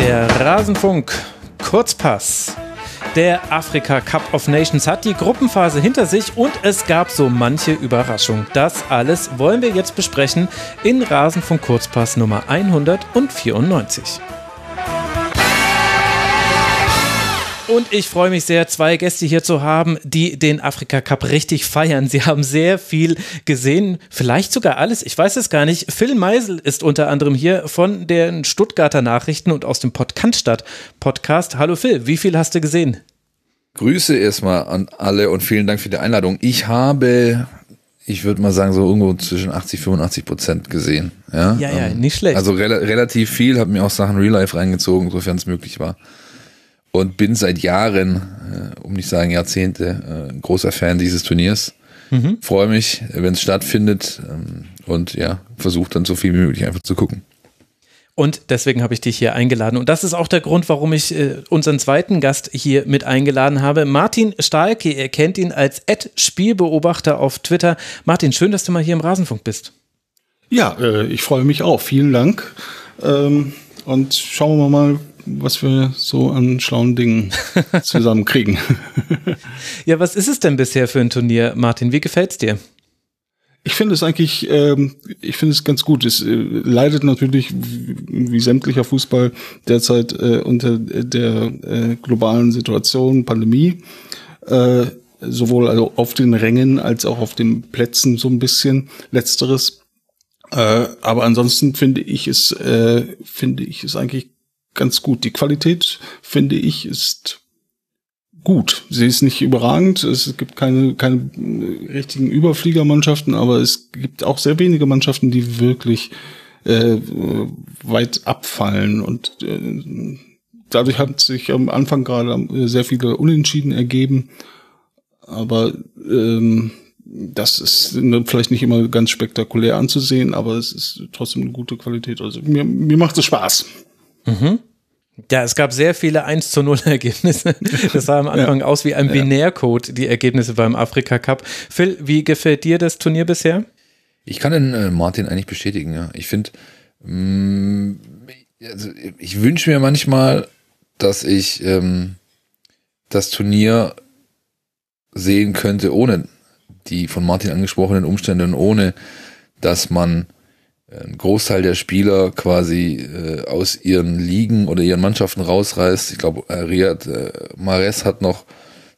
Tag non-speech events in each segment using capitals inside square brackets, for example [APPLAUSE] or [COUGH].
Der Rasenfunk Kurzpass. Der Afrika Cup of Nations hat die Gruppenphase hinter sich und es gab so manche Überraschung. Das alles wollen wir jetzt besprechen in Rasenfunk Kurzpass Nummer 194. Und ich freue mich sehr, zwei Gäste hier zu haben, die den Afrika Cup richtig feiern. Sie haben sehr viel gesehen, vielleicht sogar alles, ich weiß es gar nicht. Phil Meisel ist unter anderem hier von den Stuttgarter Nachrichten und aus dem Podcaststadt Podcast. Hallo Phil, wie viel hast du gesehen? Grüße erstmal an alle und vielen Dank für die Einladung. Ich habe ich würde mal sagen, so irgendwo zwischen 80 85 Prozent gesehen. Ja, ja, ja ähm, nicht schlecht. Also re relativ viel, habe mir auch Sachen Real Life reingezogen, sofern es möglich war und bin seit Jahren, äh, um nicht sagen Jahrzehnte, äh, großer Fan dieses Turniers. Mhm. Freue mich, wenn es stattfindet ähm, und ja, versuche dann so viel wie möglich einfach zu gucken. Und deswegen habe ich dich hier eingeladen. Und das ist auch der Grund, warum ich äh, unseren zweiten Gast hier mit eingeladen habe. Martin Stahlke, ihr kennt ihn als Ad-Spielbeobachter auf Twitter. Martin, schön, dass du mal hier im Rasenfunk bist. Ja, äh, ich freue mich auch. Vielen Dank. Ähm, und schauen wir mal, was wir so an schlauen Dingen [LAUGHS] zusammenkriegen. [LAUGHS] ja, was ist es denn bisher für ein Turnier, Martin? Wie gefällt's dir? Ich finde es eigentlich, ähm, ich finde es ganz gut. Es äh, leidet natürlich wie, wie sämtlicher Fußball derzeit äh, unter der äh, globalen Situation, Pandemie. Äh, sowohl also auf den Rängen als auch auf den Plätzen so ein bisschen. Letzteres. Äh, aber ansonsten finde ich es, äh, finde ich es eigentlich ganz gut. Die Qualität, finde ich, ist gut. Sie ist nicht überragend. Es gibt keine, keine richtigen Überfliegermannschaften, aber es gibt auch sehr wenige Mannschaften, die wirklich äh, weit abfallen. Und äh, dadurch hat sich am Anfang gerade sehr viele Unentschieden ergeben. Aber ähm, das ist vielleicht nicht immer ganz spektakulär anzusehen, aber es ist trotzdem eine gute Qualität. Also mir, mir macht es Spaß. Mhm. Ja, es gab sehr viele 1 zu 0 Ergebnisse. [LAUGHS] Das sah am Anfang ja. aus wie ein. Binärcode, die Ergebnisse beim Afrika Cup. Phil, wie gefällt dir das Turnier bisher? Ich kann den äh, Martin eigentlich bestätigen, ja. Ich finde, mm, also ich wünsche mir manchmal, dass ich ähm, das Turnier sehen könnte, ohne die von Martin angesprochenen Umstände und ohne, dass man ein Großteil der Spieler quasi äh, aus ihren Ligen oder ihren Mannschaften rausreißt. Ich glaube, äh, Riyad äh, Mahrez hat noch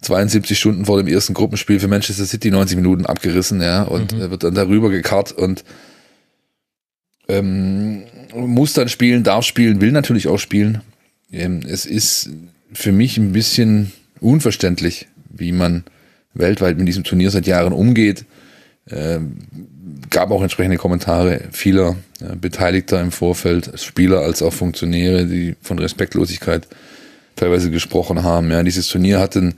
72 Stunden vor dem ersten Gruppenspiel für Manchester City 90 Minuten abgerissen, ja, und mhm. wird dann darüber gekarrt und ähm, muss dann spielen, darf spielen, will natürlich auch spielen. Ähm, es ist für mich ein bisschen unverständlich, wie man weltweit mit diesem Turnier seit Jahren umgeht. Ähm, gab auch entsprechende Kommentare vieler ja, Beteiligter im Vorfeld, Spieler als auch Funktionäre, die von Respektlosigkeit teilweise gesprochen haben. Ja, dieses Turnier hatte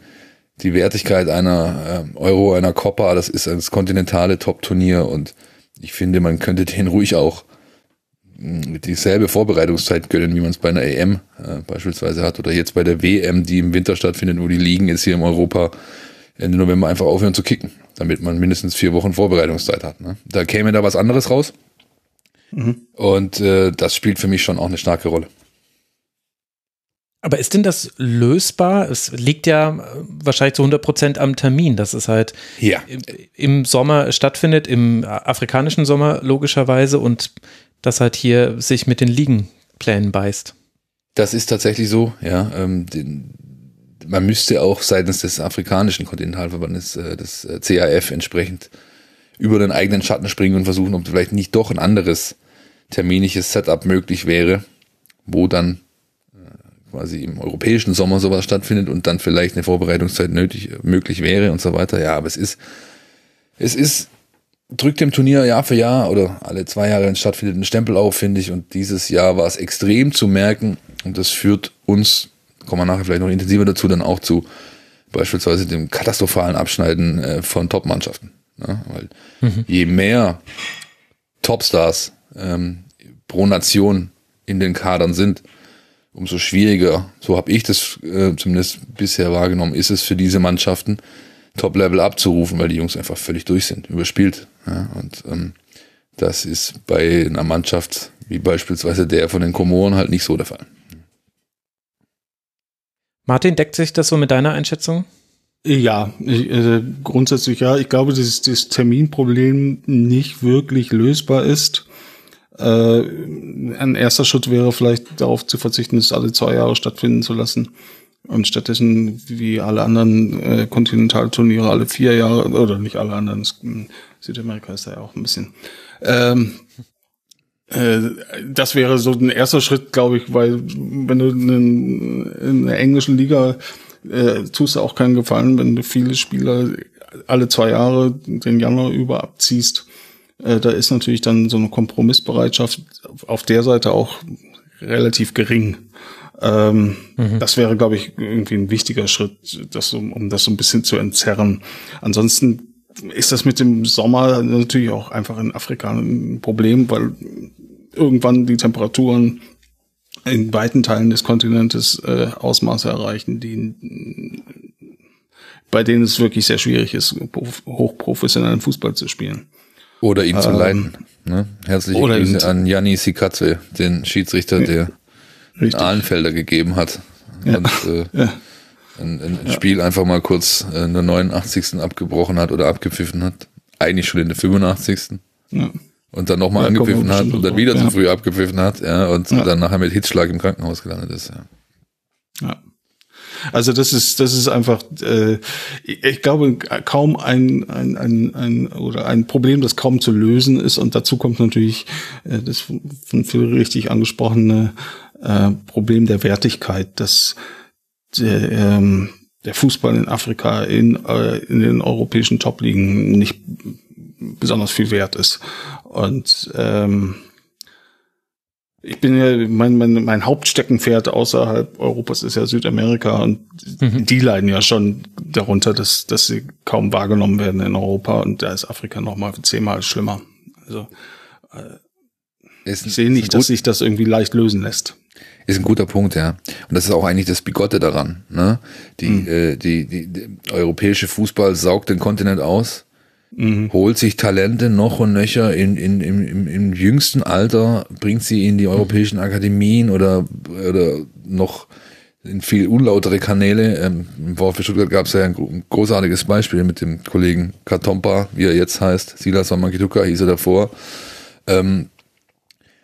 die Wertigkeit einer äh, Euro, einer Copa, das ist ein kontinentale Top-Turnier und ich finde, man könnte den ruhig auch hm, dieselbe Vorbereitungszeit gönnen, wie man es bei einer EM äh, beispielsweise hat oder jetzt bei der WM, die im Winter stattfindet, wo die Ligen jetzt hier in Europa Ende November einfach aufhören zu kicken damit man mindestens vier Wochen Vorbereitungszeit hat. Ne? Da käme da was anderes raus. Mhm. Und äh, das spielt für mich schon auch eine starke Rolle. Aber ist denn das lösbar? Es liegt ja äh, wahrscheinlich zu 100 Prozent am Termin, dass es halt ja. im Sommer stattfindet, im afrikanischen Sommer logischerweise und das halt hier sich mit den Ligenplänen beißt. Das ist tatsächlich so, ja. Ähm, den, man müsste auch seitens des afrikanischen Kontinentalverbandes, äh, des äh, CAF, entsprechend über den eigenen Schatten springen und versuchen, ob vielleicht nicht doch ein anderes terminisches Setup möglich wäre, wo dann äh, quasi im europäischen Sommer sowas stattfindet und dann vielleicht eine Vorbereitungszeit nötig, möglich wäre und so weiter. Ja, aber es ist, es ist, drückt dem Turnier Jahr für Jahr oder alle zwei Jahre stattfindet ein Stempel auf, finde ich. Und dieses Jahr war es extrem zu merken und das führt uns kommen wir nachher vielleicht noch intensiver dazu, dann auch zu beispielsweise dem katastrophalen Abschneiden äh, von Top-Mannschaften. Ne? Weil mhm. je mehr Topstars ähm, pro Nation in den Kadern sind, umso schwieriger, so habe ich das äh, zumindest bisher wahrgenommen, ist es für diese Mannschaften, Top-Level abzurufen, weil die Jungs einfach völlig durch sind, überspielt. Ja? Und ähm, das ist bei einer Mannschaft wie beispielsweise der von den Komoren halt nicht so der Fall. Martin, deckt sich das so mit deiner Einschätzung? Ja, ich, äh, grundsätzlich ja. Ich glaube, dass das Terminproblem nicht wirklich lösbar ist. Äh, ein erster Schritt wäre vielleicht darauf zu verzichten, es alle zwei Jahre stattfinden zu lassen. Und stattdessen, wie alle anderen äh, Kontinentalturniere, alle vier Jahre, oder nicht alle anderen, Südamerika ist ja auch ein bisschen. Ähm, äh, das wäre so ein erster Schritt, glaube ich, weil wenn du in, in der englischen Liga äh, tust du auch keinen Gefallen, wenn du viele Spieler alle zwei Jahre den Januar über abziehst. Äh, da ist natürlich dann so eine Kompromissbereitschaft auf der Seite auch relativ gering. Ähm, mhm. Das wäre, glaube ich, irgendwie ein wichtiger Schritt, das, um, um das so ein bisschen zu entzerren. Ansonsten ist das mit dem Sommer natürlich auch einfach in Afrika ein Problem, weil irgendwann die Temperaturen in weiten Teilen des Kontinentes äh, Ausmaße erreichen, die bei denen es wirklich sehr schwierig ist, hochprofessionellen Fußball zu spielen. Oder ihn ähm, zu leiten. Ne? Herzliche Grüße an Janni Sikatze, den Schiedsrichter, der Richtig. Ahlenfelder gegeben hat. Ja. Und äh, ja. Ein, ein ja. Spiel einfach mal kurz äh, in der 89. abgebrochen hat oder abgepfiffen hat. Eigentlich schon in der 85. Ja. Und dann nochmal ja, angepfiffen hat und dann wieder zu früh abgepfiffen hat, ja, und dann nachher mit Hitzschlag im Krankenhaus gelandet ist, ja. Ja. Also das ist das ist einfach, äh, ich glaube kaum ein, ein, ein, ein oder ein Problem, das kaum zu lösen ist. Und dazu kommt natürlich äh, das von Phil richtig angesprochene äh, Problem der Wertigkeit, dass der, ähm, der Fußball in Afrika in, äh, in den europäischen Top-Ligen nicht besonders viel wert ist. Und ähm, ich bin ja, mein, mein, mein Hauptsteckenpferd außerhalb Europas ist ja Südamerika und mhm. die leiden ja schon darunter, dass, dass sie kaum wahrgenommen werden in Europa und da ist Afrika nochmal zehnmal schlimmer. Also äh, ich sehe nicht, dass sich das irgendwie leicht lösen lässt. Ist ein guter Punkt, ja. Und das ist auch eigentlich das Bigotte daran. Ne? Die, mhm. äh, die, die, die europäische Fußball saugt den Kontinent aus, mhm. holt sich Talente noch und nöcher in, in, im, im, im jüngsten Alter, bringt sie in die europäischen Akademien oder, oder noch in viel unlautere Kanäle. Ähm, Im VfB Stuttgart gab es ja ein großartiges Beispiel mit dem Kollegen Katompa, wie er jetzt heißt. Silas Wamakituka hieß er davor. Ähm,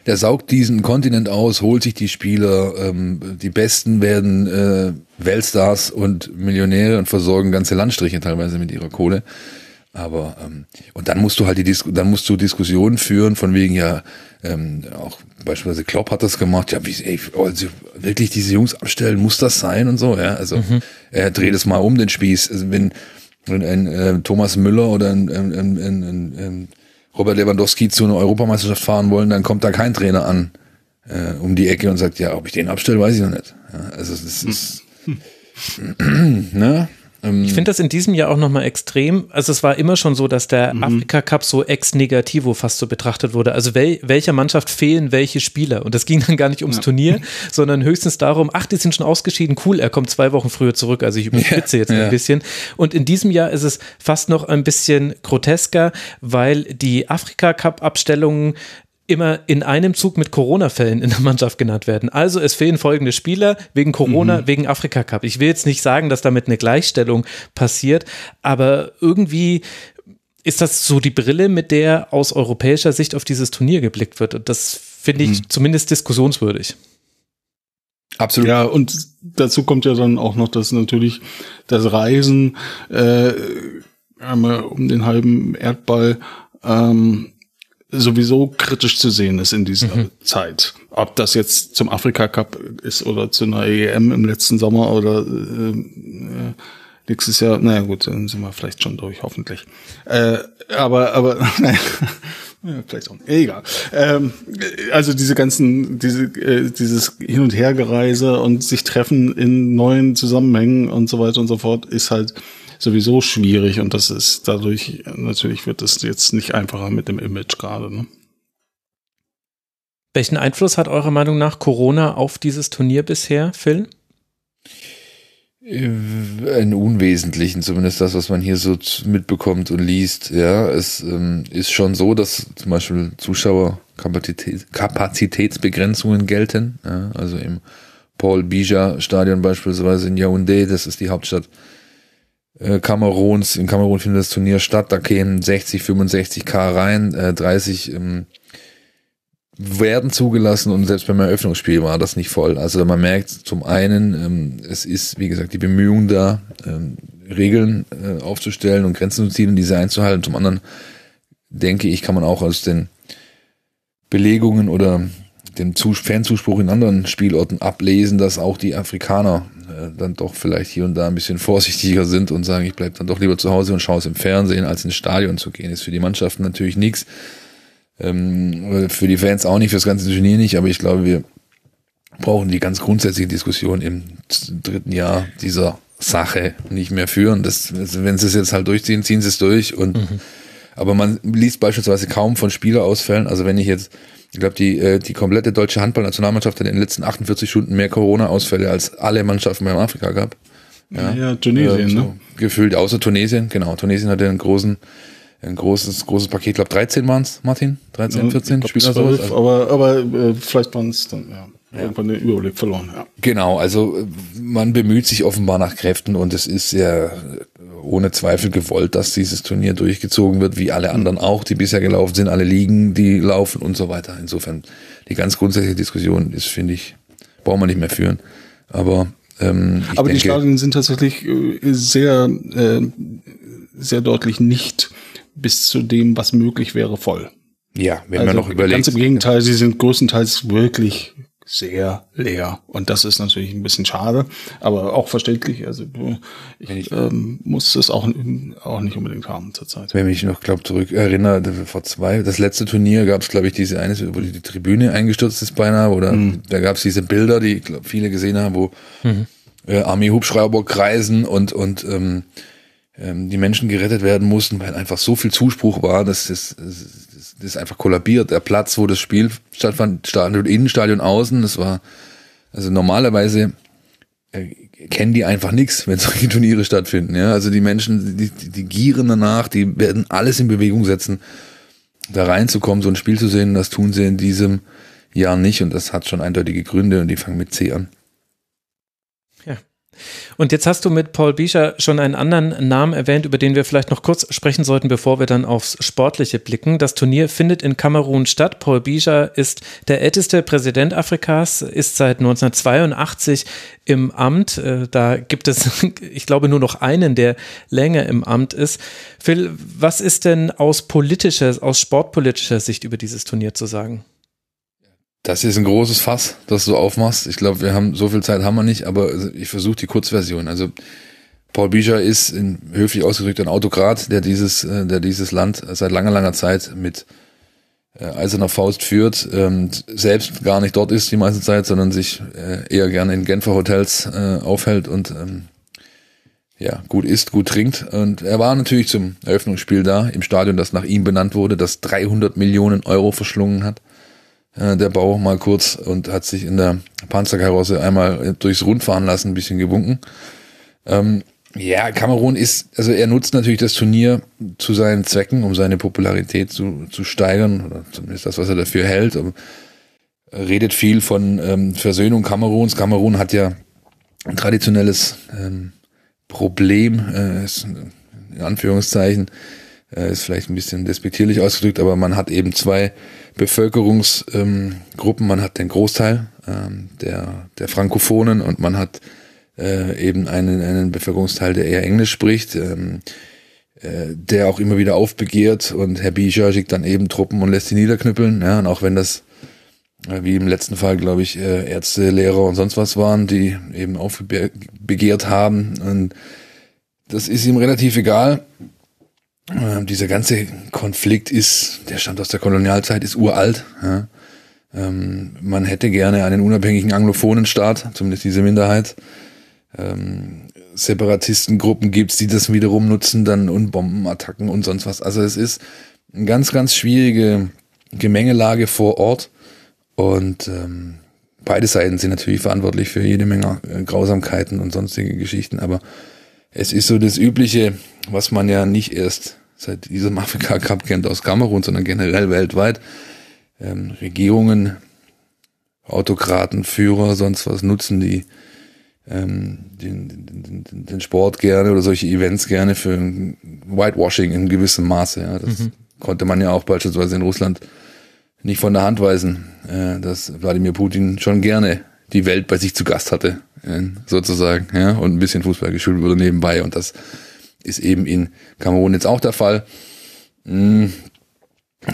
der saugt diesen Kontinent aus, holt sich die Spieler, ähm, die Besten werden äh, Weltstars und Millionäre und versorgen ganze Landstriche teilweise mit ihrer Kohle. Aber ähm, und dann musst du halt die Dis dann musst du Diskussionen führen von wegen ja ähm, auch beispielsweise Klopp hat das gemacht ja wie ey, also wirklich diese Jungs abstellen muss das sein und so ja also mhm. er dreht es mal um den Spieß also wenn wenn ein äh, Thomas Müller oder ein, ein, ein, ein, ein Robert Lewandowski zu einer Europameisterschaft fahren wollen, dann kommt da kein Trainer an äh, um die Ecke und sagt, ja, ob ich den abstelle, weiß ich noch nicht. Ja, also das ist, [CLEARS THROAT] ne? Ähm, ich finde das in diesem Jahr auch nochmal extrem. Also es war immer schon so, dass der mhm. Afrika Cup so ex negativo fast so betrachtet wurde. Also wel, welcher Mannschaft fehlen welche Spieler? Und das ging dann gar nicht ums ja. Turnier, [LAUGHS] sondern höchstens darum, ach, die sind schon ausgeschieden, cool, er kommt zwei Wochen früher zurück. Also ich überspitze ja, jetzt ja. ein bisschen. Und in diesem Jahr ist es fast noch ein bisschen grotesker, weil die Afrika Cup Abstellungen immer in einem Zug mit Corona-Fällen in der Mannschaft genannt werden. Also es fehlen folgende Spieler wegen Corona, mhm. wegen Afrika Cup. Ich will jetzt nicht sagen, dass damit eine Gleichstellung passiert, aber irgendwie ist das so die Brille, mit der aus europäischer Sicht auf dieses Turnier geblickt wird. Und das finde ich mhm. zumindest diskussionswürdig. Absolut. Ja, und dazu kommt ja dann auch noch, dass natürlich das Reisen äh, um den halben Erdball ähm, sowieso kritisch zu sehen ist in dieser mhm. Zeit. Ob das jetzt zum Afrika Cup ist oder zu einer EM im letzten Sommer oder äh, äh, nächstes Jahr, naja gut, dann sind wir vielleicht schon durch, hoffentlich. Äh, aber, aber, [LAUGHS] naja, vielleicht auch nicht. Egal. Ähm, also diese ganzen, diese, äh, dieses Hin- und Hergereise und sich treffen in neuen Zusammenhängen und so weiter und so fort ist halt sowieso schwierig und das ist dadurch, natürlich wird es jetzt nicht einfacher mit dem Image gerade. Ne? Welchen Einfluss hat eurer Meinung nach Corona auf dieses Turnier bisher, Phil? Einen unwesentlichen, zumindest das, was man hier so mitbekommt und liest. Ja, es ähm, ist schon so, dass zum Beispiel Zuschauerkapazitätsbegrenzungen gelten. Ja, also im Paul Bija Stadion beispielsweise in Yaoundé, das ist die Hauptstadt äh, Kameruns. In Kamerun findet das Turnier statt, da gehen 60, 65 K rein, äh, 30 ähm, werden zugelassen und selbst beim Eröffnungsspiel war das nicht voll. Also man merkt zum einen, ähm, es ist, wie gesagt, die Bemühung da, ähm, Regeln äh, aufzustellen und Grenzen zu ziehen und diese einzuhalten. Zum anderen denke ich, kann man auch aus den Belegungen oder dem Fanzuspruch in anderen Spielorten ablesen, dass auch die Afrikaner äh, dann doch vielleicht hier und da ein bisschen vorsichtiger sind und sagen, ich bleibe dann doch lieber zu Hause und schaue es im Fernsehen, als ins Stadion zu gehen. Ist für die Mannschaften natürlich nichts. Ähm, für die Fans auch nicht, für das ganze Turnier nicht, aber ich glaube, wir brauchen die ganz grundsätzliche Diskussion im dritten Jahr dieser Sache nicht mehr führen. Das, wenn sie es jetzt halt durchziehen, ziehen sie es durch und mhm. aber man liest beispielsweise kaum von Spielerausfällen. Also wenn ich jetzt ich glaube, die, äh, die komplette deutsche Handballnationalmannschaft hat in den letzten 48 Stunden mehr Corona-Ausfälle als alle Mannschaften beim Afrika gab. Ja, ja Tunesien, äh, so ne? Gefühlt, außer Tunesien, genau. Tunesien hatte einen großen, ein großes, großes Paket, ich glaube 13 waren es, Martin? 13, 14 ja, Spieler 12, sowas? Also, aber, aber äh, vielleicht waren es dann, ja. Ja. Irgendwann den Überblick verloren, ja. Genau, also äh, man bemüht sich offenbar nach Kräften und es ist ja ohne Zweifel gewollt, dass dieses Turnier durchgezogen wird, wie alle anderen auch, die bisher gelaufen sind, alle Ligen, die laufen und so weiter. Insofern, die ganz grundsätzliche Diskussion ist, finde ich, brauchen wir nicht mehr führen. Aber ähm, Aber denke, die Stadien sind tatsächlich äh, sehr, äh, sehr deutlich nicht bis zu dem, was möglich wäre, voll. Ja, wenn also man noch überlegt. Ganz im Gegenteil, sie sind größtenteils wirklich sehr leer. Und das ist natürlich ein bisschen schade, aber auch verständlich. Also ich, ich ähm, muss es auch, auch nicht unbedingt haben zurzeit. Wenn ich noch, glaube zurück erinnere, vor zwei, das letzte Turnier gab es, glaube ich, diese eine, wo die Tribüne eingestürzt ist beinahe, oder mhm. da gab es diese Bilder, die glaub, viele gesehen haben, wo mhm. äh, Armee-Hubschrauber kreisen und, und ähm, ähm, die Menschen gerettet werden mussten, weil einfach so viel Zuspruch war, dass das, das das ist einfach kollabiert. Der Platz, wo das Spiel stattfand, Stadion, Innenstadion außen, das war, also normalerweise äh, kennen die einfach nichts, wenn solche Turniere stattfinden. Ja? Also die Menschen, die, die gieren danach, die werden alles in Bewegung setzen, da reinzukommen, so ein Spiel zu sehen. Das tun sie in diesem Jahr nicht und das hat schon eindeutige Gründe und die fangen mit C an. Und jetzt hast du mit Paul Biescher schon einen anderen Namen erwähnt, über den wir vielleicht noch kurz sprechen sollten, bevor wir dann aufs Sportliche blicken. Das Turnier findet in Kamerun statt. Paul Biescher ist der älteste Präsident Afrikas, ist seit 1982 im Amt. Äh, da gibt es, [LAUGHS] ich glaube, nur noch einen, der länger im Amt ist. Phil, was ist denn aus politischer, aus sportpolitischer Sicht über dieses Turnier zu sagen? Das ist ein großes Fass, das du aufmachst. Ich glaube, wir haben so viel Zeit haben wir nicht, aber ich versuche die Kurzversion. Also Paul Bicher ist in, höflich ausgedrückt ein Autokrat, der dieses, äh, der dieses Land seit langer, langer Zeit mit äh, eiserner Faust führt, ähm, selbst gar nicht dort ist die meiste Zeit, sondern sich äh, eher gerne in Genfer Hotels äh, aufhält und ähm, ja, gut isst, gut trinkt. Und er war natürlich zum Eröffnungsspiel da, im Stadion, das nach ihm benannt wurde, das 300 Millionen Euro verschlungen hat äh, der Bau mal kurz und hat sich in der Panzerkarosse einmal durchs Rund fahren lassen, ein bisschen gewunken. Ähm, ja, Kamerun ist, also er nutzt natürlich das Turnier zu seinen Zwecken, um seine Popularität zu, zu steigern, oder zumindest das, was er dafür hält. Er redet viel von ähm, Versöhnung Kameruns. Kamerun hat ja ein traditionelles ähm, Problem, äh, in Anführungszeichen, äh, ist vielleicht ein bisschen despektierlich ausgedrückt, aber man hat eben zwei Bevölkerungsgruppen. Man hat den Großteil ähm, der, der Frankophonen und man hat äh, eben einen, einen Bevölkerungsteil, der eher Englisch spricht, ähm, äh, der auch immer wieder aufbegehrt und Herr Bija schickt dann eben Truppen und lässt sie niederknüppeln. Ja, und auch wenn das äh, wie im letzten Fall, glaube ich, äh, Ärzte, Lehrer und sonst was waren, die eben aufbegehrt haben. Und das ist ihm relativ egal. Ähm, dieser ganze Konflikt ist, der stammt aus der Kolonialzeit, ist uralt. Ja. Ähm, man hätte gerne einen unabhängigen anglophonen Staat, zumindest diese Minderheit. Ähm, Separatistengruppen gibt's, die das wiederum nutzen, dann und Bombenattacken und sonst was. Also es ist eine ganz, ganz schwierige Gemengelage vor Ort. Und ähm, beide Seiten sind natürlich verantwortlich für jede Menge äh, Grausamkeiten und sonstige Geschichten, aber es ist so das Übliche, was man ja nicht erst seit diesem [LAUGHS] Afrika Cup kennt aus Kamerun, sondern generell weltweit. Ähm, Regierungen Autokraten, Führer, sonst was nutzen die ähm, den, den, den, Sport gerne oder solche Events gerne für Whitewashing in gewissem Maße. Ja. Das mhm. konnte man ja auch beispielsweise in Russland nicht von der Hand weisen, äh, dass Wladimir Putin schon gerne die Welt bei sich zu Gast hatte, äh, sozusagen, ja, und ein bisschen Fußball geschult wurde nebenbei. Und das ist eben in Kamerun jetzt auch der Fall. Hm,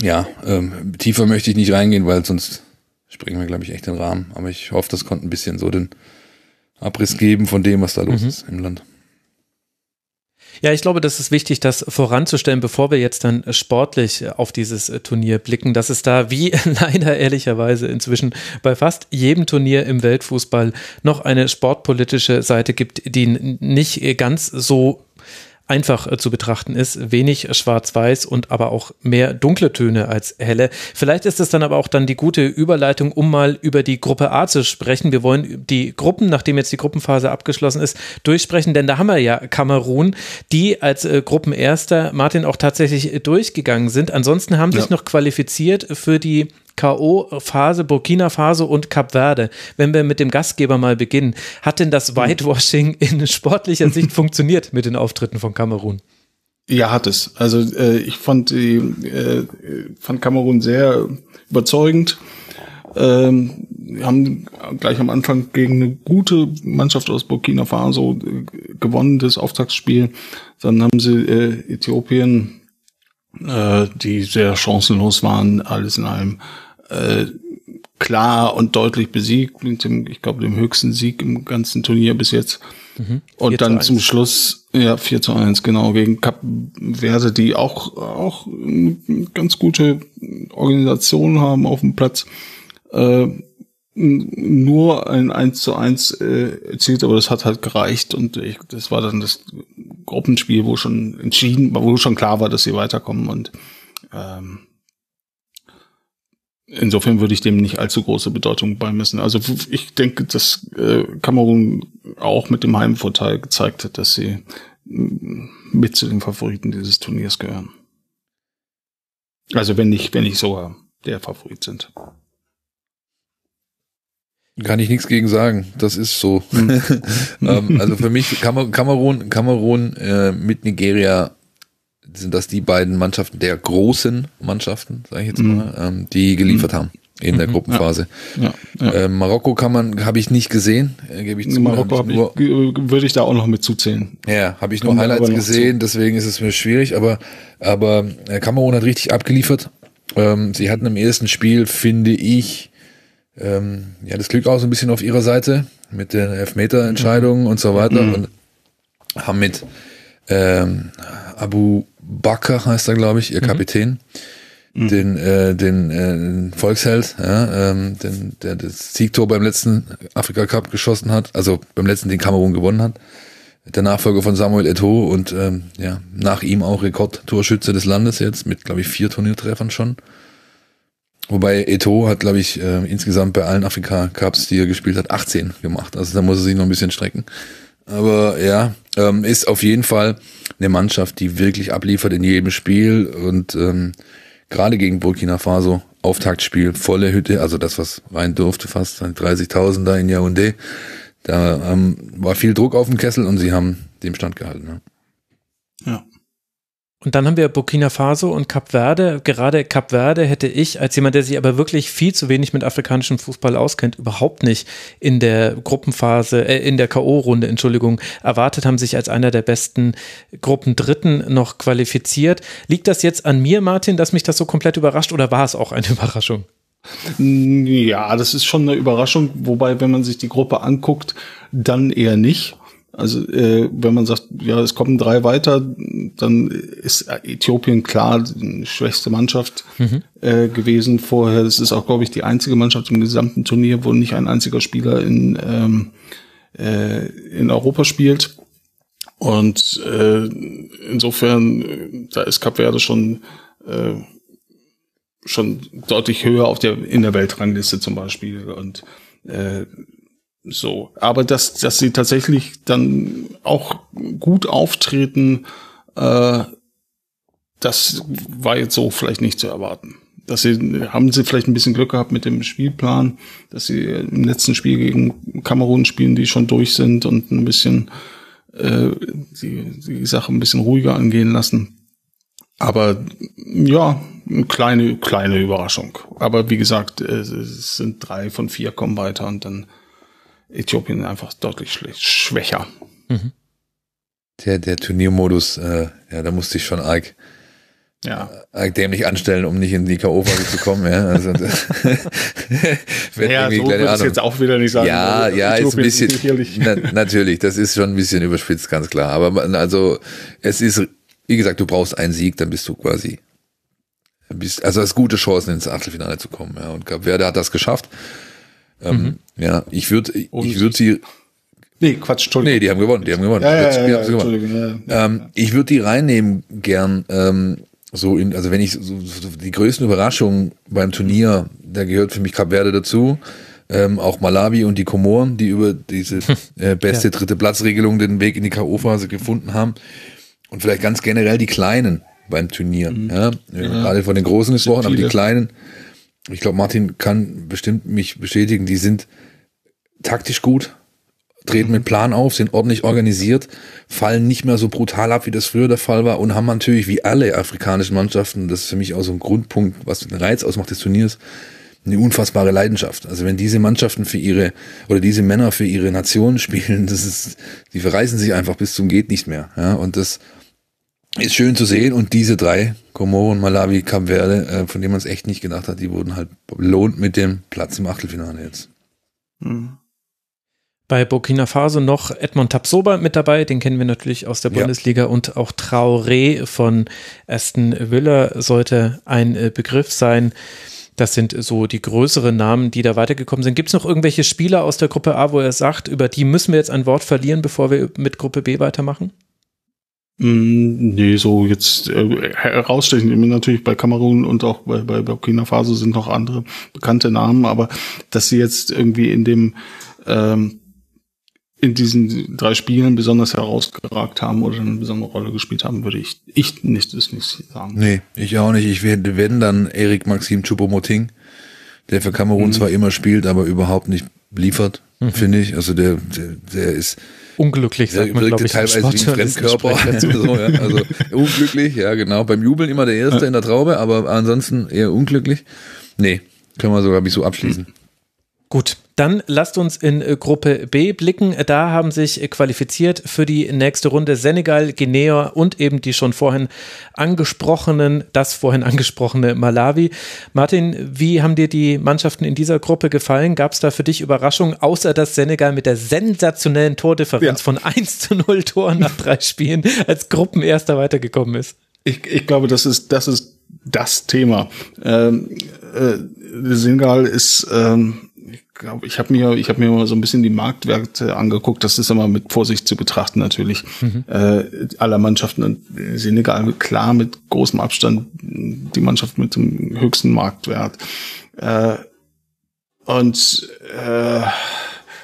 ja, ähm, tiefer möchte ich nicht reingehen, weil sonst springen wir, glaube ich, echt den Rahmen. Aber ich hoffe, das konnte ein bisschen so den Abriss geben von dem, was da los mhm. ist im Land. Ja, ich glaube, das ist wichtig, das voranzustellen, bevor wir jetzt dann sportlich auf dieses Turnier blicken, dass es da wie [LAUGHS] leider ehrlicherweise inzwischen bei fast jedem Turnier im Weltfußball noch eine sportpolitische Seite gibt, die nicht ganz so einfach äh, zu betrachten ist. Wenig schwarz-weiß und aber auch mehr dunkle Töne als helle. Vielleicht ist es dann aber auch dann die gute Überleitung, um mal über die Gruppe A zu sprechen. Wir wollen die Gruppen, nachdem jetzt die Gruppenphase abgeschlossen ist, durchsprechen, denn da haben wir ja Kamerun, die als äh, Gruppenerster Martin auch tatsächlich durchgegangen sind. Ansonsten haben ja. sich noch qualifiziert für die K.O.-Phase, Burkina Faso und Kap Verde. Wenn wir mit dem Gastgeber mal beginnen, hat denn das Whitewashing in sportlicher Sicht [LAUGHS] funktioniert mit den Auftritten von Kamerun? Ja, hat es. Also äh, ich fand die äh, fand Kamerun sehr überzeugend. Ähm, haben gleich am Anfang gegen eine gute Mannschaft aus Burkina Faso äh, gewonnen, das Auftaktspiel. Dann haben sie äh, Äthiopien, äh, die sehr chancenlos waren, alles in allem äh, klar und deutlich besiegt, mit dem, ich glaube, dem höchsten Sieg im ganzen Turnier bis jetzt. Mhm. Und dann zum Schluss, ja, 4 zu 1, genau, gegen Kap Verde, die auch, auch eine ganz gute Organisation haben auf dem Platz. Äh, nur ein 1 zu 1 äh, erzielt, aber das hat halt gereicht und ich, das war dann das Gruppenspiel, wo schon entschieden, wo schon klar war, dass sie weiterkommen und ähm, Insofern würde ich dem nicht allzu große Bedeutung beimessen. Also ich denke, dass äh, Kamerun auch mit dem Heimvorteil gezeigt hat, dass sie mm, mit zu den Favoriten dieses Turniers gehören. Also wenn nicht, wenn nicht sogar der Favorit sind. Kann ich nichts gegen sagen. Das ist so. Hm. [LAUGHS] ähm, also für mich Kamerun, Kamerun äh, mit Nigeria sind das die beiden Mannschaften der großen Mannschaften, sage ich jetzt mhm. mal, ähm, die geliefert haben in der mhm. Gruppenphase. Ja. Ja, ja. Äh, Marokko kann man, habe ich nicht gesehen, äh, gebe ich zu. Marokko hab ich nur, würde ich da auch noch mit zuzählen. Ja, habe ich nur Highlights gesehen, deswegen ist es mir schwierig, aber, aber äh, Kamerun hat richtig abgeliefert. Ähm, sie hatten im ersten Spiel, finde ich, ähm, ja, das Glück auch so ein bisschen auf ihrer Seite mit den Elfmeterentscheidungen mhm. und so weiter mhm. und haben mit ähm, Abu Bakr heißt er, glaube ich, ihr mhm. Kapitän, mhm. den, äh, den äh, Volksheld, ja, ähm, den, der das Siegtor beim letzten Afrika Cup geschossen hat, also beim letzten, den Kamerun gewonnen hat. Der Nachfolger von Samuel Eto'o und ähm, ja, nach ihm auch Rekordtorschütze des Landes jetzt mit, glaube ich, vier Turniertreffern schon. Wobei Eto hat, glaube ich, äh, insgesamt bei allen Afrika-Cups, die er gespielt hat, 18 gemacht. Also da muss er sich noch ein bisschen strecken. Aber ja, ähm, ist auf jeden Fall eine Mannschaft, die wirklich abliefert in jedem Spiel und ähm, gerade gegen Burkina Faso, Auftaktspiel, volle Hütte, also das, was rein durfte, fast 30.000 da in Yaoundé. Da ähm, war viel Druck auf dem Kessel und sie haben dem Stand gehalten. Ja. ja. Und dann haben wir Burkina Faso und Kap Verde. Gerade Kap Verde hätte ich als jemand, der sich aber wirklich viel zu wenig mit afrikanischem Fußball auskennt, überhaupt nicht in der Gruppenphase, äh, in der K.O.-Runde, Entschuldigung, erwartet, haben sich als einer der besten Gruppendritten noch qualifiziert. Liegt das jetzt an mir, Martin, dass mich das so komplett überrascht oder war es auch eine [LAUGHS] Überraschung? Ja, das ist schon eine Überraschung, wobei, wenn man sich die Gruppe anguckt, dann eher nicht. Also äh, wenn man sagt, ja, es kommen drei weiter, dann ist Äthiopien klar die schwächste Mannschaft mhm. äh, gewesen vorher. Das ist auch, glaube ich, die einzige Mannschaft im gesamten Turnier, wo nicht ein einziger Spieler in, ähm, äh, in Europa spielt. Und äh, insofern, da ist Cap Verde schon äh, schon deutlich höher auf der in der Weltrangliste zum Beispiel und äh, so, aber dass, dass sie tatsächlich dann auch gut auftreten, äh, das war jetzt so vielleicht nicht zu erwarten. dass sie, haben sie vielleicht ein bisschen Glück gehabt mit dem Spielplan, dass sie im letzten Spiel gegen Kamerun spielen, die schon durch sind und ein bisschen äh, die, die Sache ein bisschen ruhiger angehen lassen. Aber ja, eine kleine, kleine Überraschung. Aber wie gesagt, es sind drei von vier kommen weiter und dann Äthiopien einfach deutlich schwächer. Mhm. Der, der Turniermodus, äh, ja, da musste ich schon arg ja. Äh, dämlich anstellen, um nicht in die K.O.-Phase [LAUGHS] zu kommen. Ja, also, [LAUGHS] wenn ja so würde ich jetzt auch wieder nicht sagen. Ja, also, ja, ist ein bisschen, na, natürlich, das ist schon ein bisschen überspitzt, ganz klar. Aber also, es ist, wie gesagt, du brauchst einen Sieg, dann bist du quasi, bist, also hast gute Chancen ins Achtelfinale zu kommen. Ja, und Gabwerde hat das geschafft. Ähm, mhm. Ja, ich würde, ich würde sie, Nee, Quatsch, Entschuldigung. Nee, die haben gewonnen, die haben gewonnen. Ja, ja, ja, gewonnen. Ähm, ich würde die reinnehmen gern, ähm, so in, also wenn ich so, so die größten Überraschungen beim Turnier, da gehört für mich Kap Verde dazu, ähm, auch Malawi und die Komoren, die über diese [LAUGHS] äh, beste dritte Platzregelung den Weg in die K.O.-Phase gefunden haben. Und vielleicht ganz generell die Kleinen beim Turnier. Mhm. Ja, ja. gerade von den Großen gesprochen, aber die Kleinen, ich glaube, Martin kann bestimmt mich bestätigen, die sind taktisch gut, treten mit Plan auf, sind ordentlich organisiert, fallen nicht mehr so brutal ab, wie das früher der Fall war und haben natürlich wie alle afrikanischen Mannschaften, das ist für mich auch so ein Grundpunkt, was den Reiz ausmacht des Turniers, eine unfassbare Leidenschaft. Also wenn diese Mannschaften für ihre oder diese Männer für ihre Nation [LAUGHS] spielen, das ist, die verreißen sich einfach bis zum geht nicht mehr. Ja, und das ist schön zu sehen. Und diese drei, Komoren, Malawi, Kap Verde, äh, von denen man es echt nicht gedacht hat, die wurden halt belohnt mit dem Platz im Achtelfinale jetzt. Mhm. Bei Burkina Faso noch Edmond Tapsoba mit dabei, den kennen wir natürlich aus der Bundesliga ja. und auch Traoré von Aston Villa sollte ein äh, Begriff sein. Das sind so die größeren Namen, die da weitergekommen sind. Gibt es noch irgendwelche Spieler aus der Gruppe A, wo er sagt, über die müssen wir jetzt ein Wort verlieren, bevor wir mit Gruppe B weitermachen? Mm, nee, so jetzt äh, herausstechen natürlich bei Kamerun und auch bei, bei Burkina Faso sind noch andere bekannte Namen, aber dass sie jetzt irgendwie in dem ähm, in diesen drei Spielen besonders herausgeragt haben oder eine besondere Rolle gespielt haben, würde ich, ich nicht, das nicht sagen. Nee, ich auch nicht. Ich werde, wenn dann Erik Maxim Choupo-Moting, der für Kamerun mhm. zwar immer spielt, aber überhaupt nicht liefert, mhm. finde ich. Also der, der, der ist unglücklich, sagt man, glaube ich, teilweise wie ein Fremdkörper. [LAUGHS] [LAUGHS] so, ja. Also unglücklich, ja genau. Beim Jubeln immer der Erste ja. in der Traube, aber ansonsten eher unglücklich. Nee, können wir sogar mich so abschließen. Mhm. Gut, dann lasst uns in äh, Gruppe B blicken. Da haben sich äh, qualifiziert für die nächste Runde Senegal, Guinea und eben die schon vorhin angesprochenen, das vorhin [LAUGHS] angesprochene Malawi. Martin, wie haben dir die Mannschaften in dieser Gruppe gefallen? Gab es da für dich Überraschungen, außer dass Senegal mit der sensationellen Tordifferenz ja. von 1 zu 0 Toren nach drei Spielen als Gruppenerster weitergekommen ist? Ich, ich glaube, das ist, das ist das Thema. Ähm, äh, Senegal ist ähm, glaube, ich habe mir, ich habe mir mal so ein bisschen die Marktwerte angeguckt. Das ist immer mit Vorsicht zu betrachten natürlich. Mhm. Äh, aller Mannschaften in Senegal klar mit großem Abstand die Mannschaft mit dem höchsten Marktwert. Äh, und äh,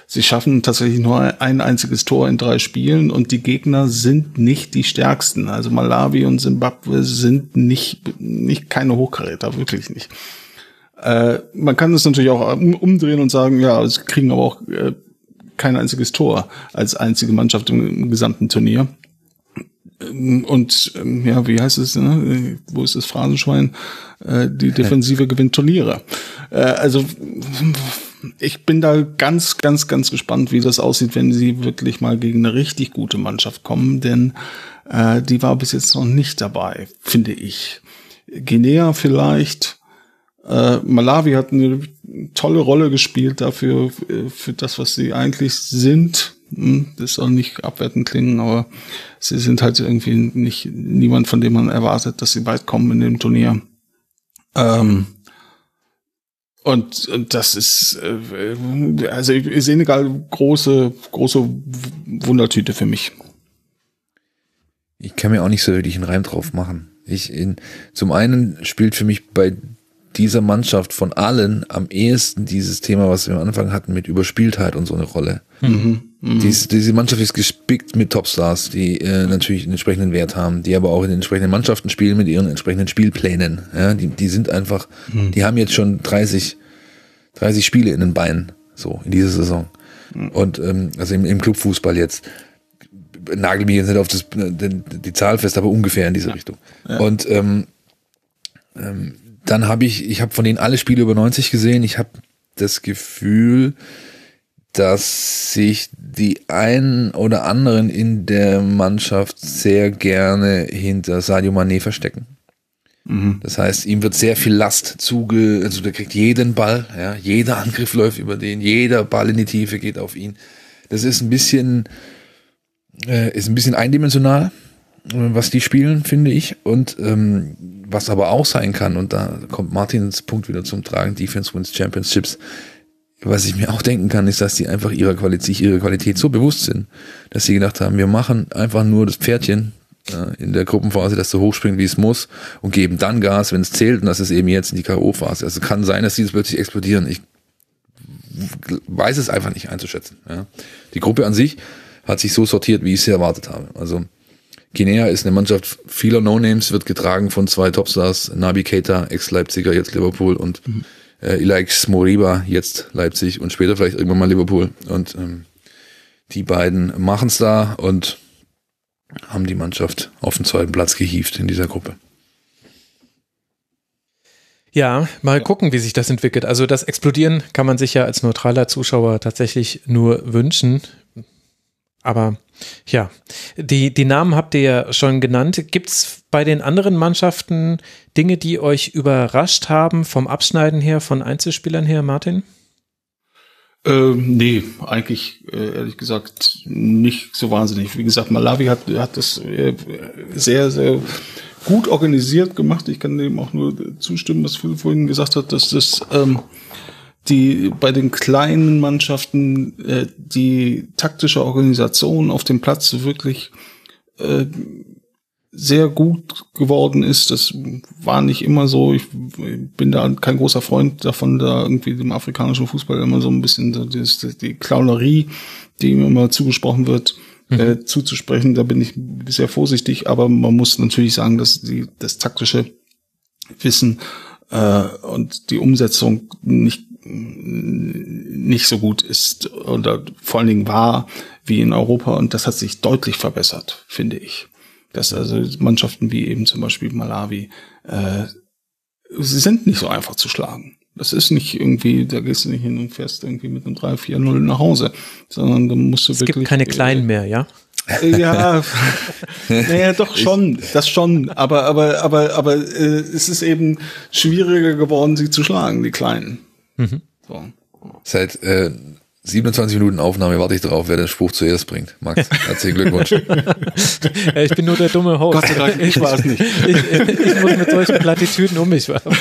sie schaffen tatsächlich nur ein einziges Tor in drei Spielen und die Gegner sind nicht die stärksten. Also Malawi und Zimbabwe sind nicht, nicht keine Hochkaräter, wirklich nicht. Äh, man kann es natürlich auch umdrehen und sagen, ja, sie kriegen aber auch äh, kein einziges Tor als einzige Mannschaft im, im gesamten Turnier. Ähm, und ähm, ja, wie heißt es? Ne? Wo ist das Phrasenschwein? Äh, die Defensive gewinnt Turniere. Äh, also ich bin da ganz, ganz, ganz gespannt, wie das aussieht, wenn sie wirklich mal gegen eine richtig gute Mannschaft kommen, denn äh, die war bis jetzt noch nicht dabei, finde ich. Guinea vielleicht, äh, Malawi hat eine tolle Rolle gespielt dafür, äh, für das, was sie eigentlich sind. Hm, das soll nicht abwertend klingen, aber sie sind halt irgendwie nicht niemand, von dem man erwartet, dass sie weit kommen in dem Turnier. Ähm, und, und das ist, äh, also Senegal große, große Wundertüte für mich. Ich kann mir auch nicht so wirklich einen Reim drauf machen. Ich in, zum einen spielt für mich bei dieser Mannschaft von allen am ehesten dieses Thema, was wir am Anfang hatten, mit Überspieltheit und so eine Rolle. Mhm. Mhm. Dies, diese Mannschaft ist gespickt mit Topstars, die äh, natürlich einen entsprechenden Wert haben, die aber auch in den entsprechenden Mannschaften spielen mit ihren entsprechenden Spielplänen. Ja, die, die sind einfach, mhm. die haben jetzt schon 30, 30 Spiele in den Beinen, so in dieser Saison. Mhm. Und ähm, also im, im Clubfußball jetzt nagel mich jetzt nicht auf das, die, die Zahl fest, aber ungefähr in diese ja. Richtung. Ja. Und ähm, ähm, dann habe ich, ich habe von denen alle Spiele über 90 gesehen. Ich habe das Gefühl, dass sich die einen oder anderen in der Mannschaft sehr gerne hinter Sadio Mané verstecken. Mhm. Das heißt, ihm wird sehr viel Last zuge, also der kriegt jeden Ball, ja, jeder Angriff läuft über den, jeder Ball in die Tiefe geht auf ihn. Das ist ein bisschen, äh, ist ein bisschen eindimensional, was die spielen, finde ich. Und ähm, was aber auch sein kann, und da kommt Martins Punkt wieder zum Tragen, Defense wins Championships, was ich mir auch denken kann, ist, dass die einfach ihrer Qualität, sich ihrer Qualität so bewusst sind, dass sie gedacht haben, wir machen einfach nur das Pferdchen äh, in der Gruppenphase, dass so hochspringt, wie es muss und geben dann Gas, wenn es zählt und das ist eben jetzt in die K.O.-Phase. Also kann sein, dass die das plötzlich explodieren. Ich weiß es einfach nicht einzuschätzen. Ja. Die Gruppe an sich hat sich so sortiert, wie ich es erwartet habe. Also Guinea ist eine Mannschaft vieler No-Names, wird getragen von zwei Topstars, Nabi Keita, Ex-Leipziger, jetzt Liverpool und mhm äh, Ilaix Moriba, jetzt Leipzig und später vielleicht irgendwann mal Liverpool. Und ähm, die beiden machen es da und haben die Mannschaft auf den zweiten Platz gehievt in dieser Gruppe. Ja, mal gucken, wie sich das entwickelt. Also das Explodieren kann man sich ja als neutraler Zuschauer tatsächlich nur wünschen. Aber ja, die, die Namen habt ihr ja schon genannt. Gibt es bei den anderen Mannschaften Dinge, die euch überrascht haben, vom Abschneiden her, von Einzelspielern her, Martin? Ähm, nee, eigentlich äh, ehrlich gesagt nicht so wahnsinnig. Wie gesagt, Malawi hat, hat das äh, sehr, sehr gut organisiert gemacht. Ich kann dem auch nur zustimmen, was Phil vorhin gesagt hat, dass das ähm, die bei den kleinen Mannschaften äh, die taktische Organisation auf dem Platz wirklich äh, sehr gut geworden ist. Das war nicht immer so. Ich bin da kein großer Freund davon, da irgendwie dem afrikanischen Fußball immer so ein bisschen die, die Clownerie, die ihm immer zugesprochen wird, mhm. äh, zuzusprechen. Da bin ich sehr vorsichtig, aber man muss natürlich sagen, dass die, das taktische Wissen äh, und die Umsetzung nicht nicht so gut ist oder vor allen Dingen war wie in Europa und das hat sich deutlich verbessert, finde ich. Dass also Mannschaften wie eben zum Beispiel Malawi, äh, sie sind nicht so einfach zu schlagen. Das ist nicht irgendwie, da gehst du nicht hin und fährst irgendwie mit einem 3-4-0 nach Hause, sondern da musst du es wirklich. Es gibt keine Kleinen mehr, ja? Äh, ja, [LAUGHS] naja, doch schon, das schon, aber aber aber aber äh, es ist eben schwieriger geworden, sie zu schlagen, die Kleinen. Mhm. So. Seit äh, 27 Minuten Aufnahme warte ich darauf, wer den Spruch zuerst bringt. Max, herzlichen Glückwunsch. [LAUGHS] ich bin nur der dumme Host. Gott sei Dank, ich war es nicht. [LAUGHS] ich, ich, muss mit solchen Plattitüden um mich werfen.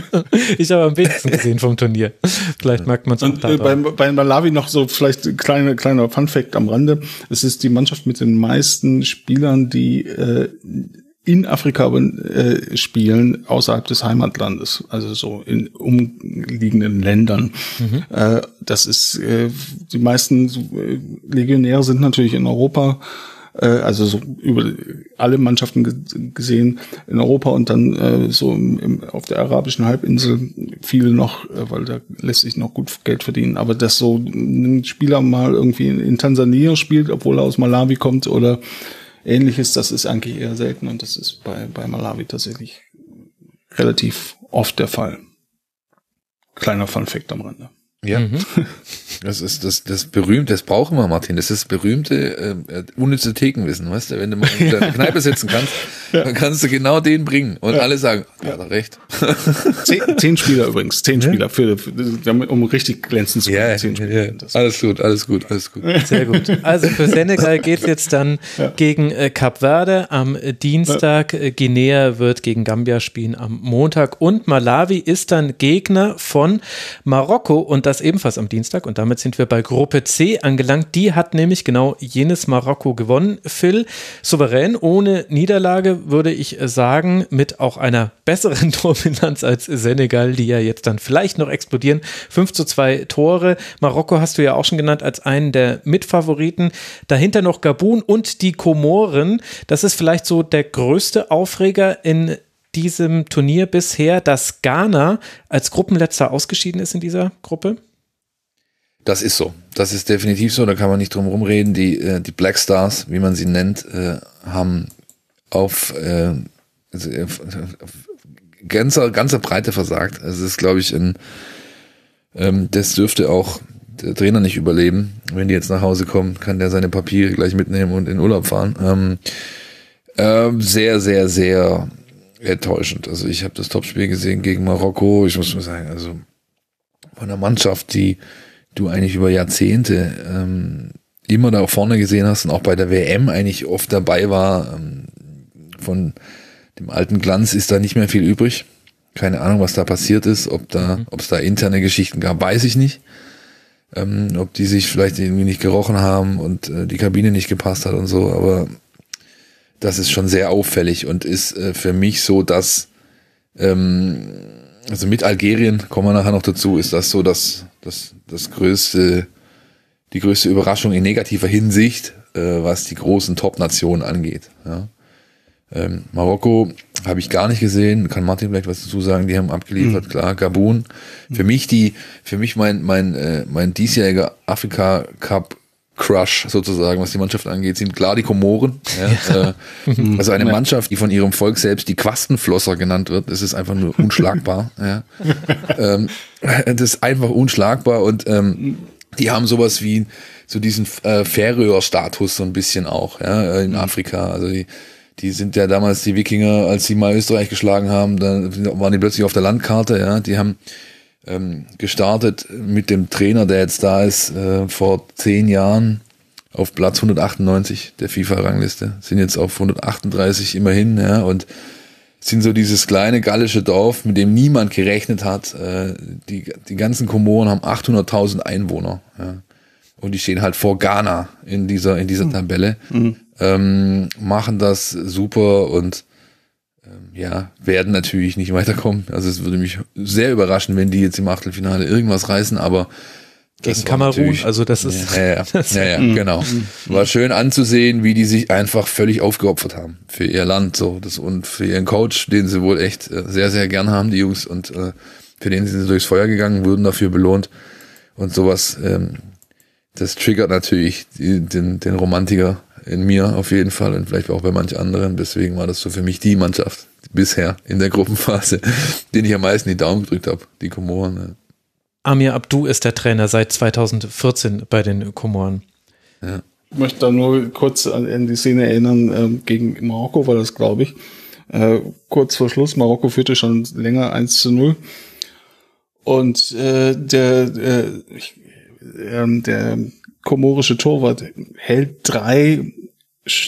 [LAUGHS] ich habe am wenigsten gesehen vom Turnier. Vielleicht mag man es Und äh, bei, bei Malawi noch so vielleicht kleine, kleiner Funfact am Rande. Es ist die Mannschaft mit den meisten Spielern, die äh, in Afrika äh, spielen, außerhalb des Heimatlandes, also so in umliegenden Ländern. Mhm. Äh, das ist, äh, die meisten äh, Legionäre sind natürlich in Europa, äh, also so über alle Mannschaften gesehen in Europa und dann äh, so im, im, auf der arabischen Halbinsel viele noch, äh, weil da lässt sich noch gut Geld verdienen. Aber dass so ein Spieler mal irgendwie in, in Tansania spielt, obwohl er aus Malawi kommt oder ähnliches, das ist eigentlich eher selten und das ist bei, bei Malawi tatsächlich relativ oft der Fall. Kleiner Funfact am Rande. Ja, mhm. [LAUGHS] das ist das, das berühmte, das brauchen wir, Martin. Das ist das berühmte, äh, unnütze Thekenwissen, weißt du? Wenn du mal in der [LAUGHS] Kneipe sitzen kannst, ja. dann kannst du genau den bringen und ja. alle sagen, ja, hat recht. [LAUGHS] Zehn, zehn, Spieler übrigens, zehn Spieler, für, für, um richtig glänzen zu können. Ja, zehn Spieler. Ja. Alles gut, alles gut, alles gut. Sehr gut. Also für Senegal geht's jetzt dann gegen äh, Kap Verde am Dienstag. Äh, Guinea wird gegen Gambia spielen am Montag und Malawi ist dann Gegner von Marokko und das das ebenfalls am Dienstag und damit sind wir bei Gruppe C angelangt. Die hat nämlich genau jenes Marokko gewonnen. Phil, souverän, ohne Niederlage, würde ich sagen, mit auch einer besseren [LAUGHS] Torbilanz als Senegal, die ja jetzt dann vielleicht noch explodieren. 5 zu 2 Tore. Marokko hast du ja auch schon genannt als einen der Mitfavoriten. Dahinter noch Gabun und die Komoren. Das ist vielleicht so der größte Aufreger in diesem Turnier bisher, dass Ghana als Gruppenletzter ausgeschieden ist in dieser Gruppe. Das ist so. Das ist definitiv so. Da kann man nicht drum rumreden. Die, äh, die Black Stars, wie man sie nennt, äh, haben auf, äh, also, äh, ganzer, ganzer Breite versagt. Also es ist, glaube ich, ein, ähm, das dürfte auch der Trainer nicht überleben. Wenn die jetzt nach Hause kommen, kann der seine Papiere gleich mitnehmen und in Urlaub fahren. Ähm, ähm, sehr, sehr, sehr enttäuschend. Also ich habe das Topspiel gesehen gegen Marokko. Ich muss mal sagen, also von einer Mannschaft, die du eigentlich über Jahrzehnte ähm, immer da vorne gesehen hast und auch bei der WM eigentlich oft dabei war. Ähm, von dem alten Glanz ist da nicht mehr viel übrig. Keine Ahnung, was da passiert ist, ob da, mhm. ob es da interne Geschichten gab, weiß ich nicht. Ähm, ob die sich vielleicht irgendwie nicht gerochen haben und äh, die Kabine nicht gepasst hat und so, aber das ist schon sehr auffällig und ist äh, für mich so, dass ähm, also mit Algerien, kommen wir nachher noch dazu, ist das so, dass das, das größte, die größte Überraschung in negativer Hinsicht, äh, was die großen Top-Nationen angeht. Ja. Ähm, Marokko habe ich gar nicht gesehen, kann Martin vielleicht was dazu sagen, die haben abgeliefert, mhm. klar, Gabun. Für mich die, für mich mein, mein, äh, mein diesjähriger Afrika Cup Crush sozusagen, was die Mannschaft angeht, sind klar die Komoren. Ja, ja. Äh, [LAUGHS] also eine Mannschaft, die von ihrem Volk selbst die Quastenflosser genannt wird, das ist einfach nur unschlagbar. [LAUGHS] ja. ähm, das ist einfach unschlagbar und ähm, die haben sowas wie so diesen äh, Färöer-Status so ein bisschen auch ja, in Afrika. Also die, die sind ja damals die Wikinger, als sie mal Österreich geschlagen haben, dann waren die plötzlich auf der Landkarte. Ja, die haben ähm, gestartet mit dem Trainer, der jetzt da ist, äh, vor zehn Jahren auf Platz 198 der FIFA-Rangliste, sind jetzt auf 138 immerhin, ja, und sind so dieses kleine gallische Dorf, mit dem niemand gerechnet hat. Äh, die, die ganzen Komoren haben 800.000 Einwohner, ja. Und die stehen halt vor Ghana in dieser, in dieser mhm. Tabelle, mhm. ähm, machen das super und ja, werden natürlich nicht weiterkommen. Also es würde mich sehr überraschen, wenn die jetzt im Achtelfinale irgendwas reißen, aber gegen Kamerun, also das ist. Ja, ja, ja, [LAUGHS] ja, ja genau. War schön anzusehen, wie die sich einfach völlig aufgeopfert haben für ihr Land so das und für ihren Coach, den sie wohl echt äh, sehr, sehr gern haben, die Jungs, und äh, für den sind sie durchs Feuer gegangen, wurden dafür belohnt. Und sowas, ähm, das triggert natürlich den, den Romantiker in mir auf jeden Fall und vielleicht auch bei manch anderen. Deswegen war das so für mich die Mannschaft bisher in der Gruppenphase, [LAUGHS] den ich am meisten die Daumen gedrückt habe, die Komoren. Ja. Amir Abdu ist der Trainer seit 2014 bei den Komoren. Ja. Ich möchte da nur kurz an, die Szene erinnern, äh, gegen Marokko war das, glaube ich. Äh, kurz vor Schluss, Marokko führte schon länger 1 zu 0. Und äh, der, äh, äh, der komorische Torwart hält drei,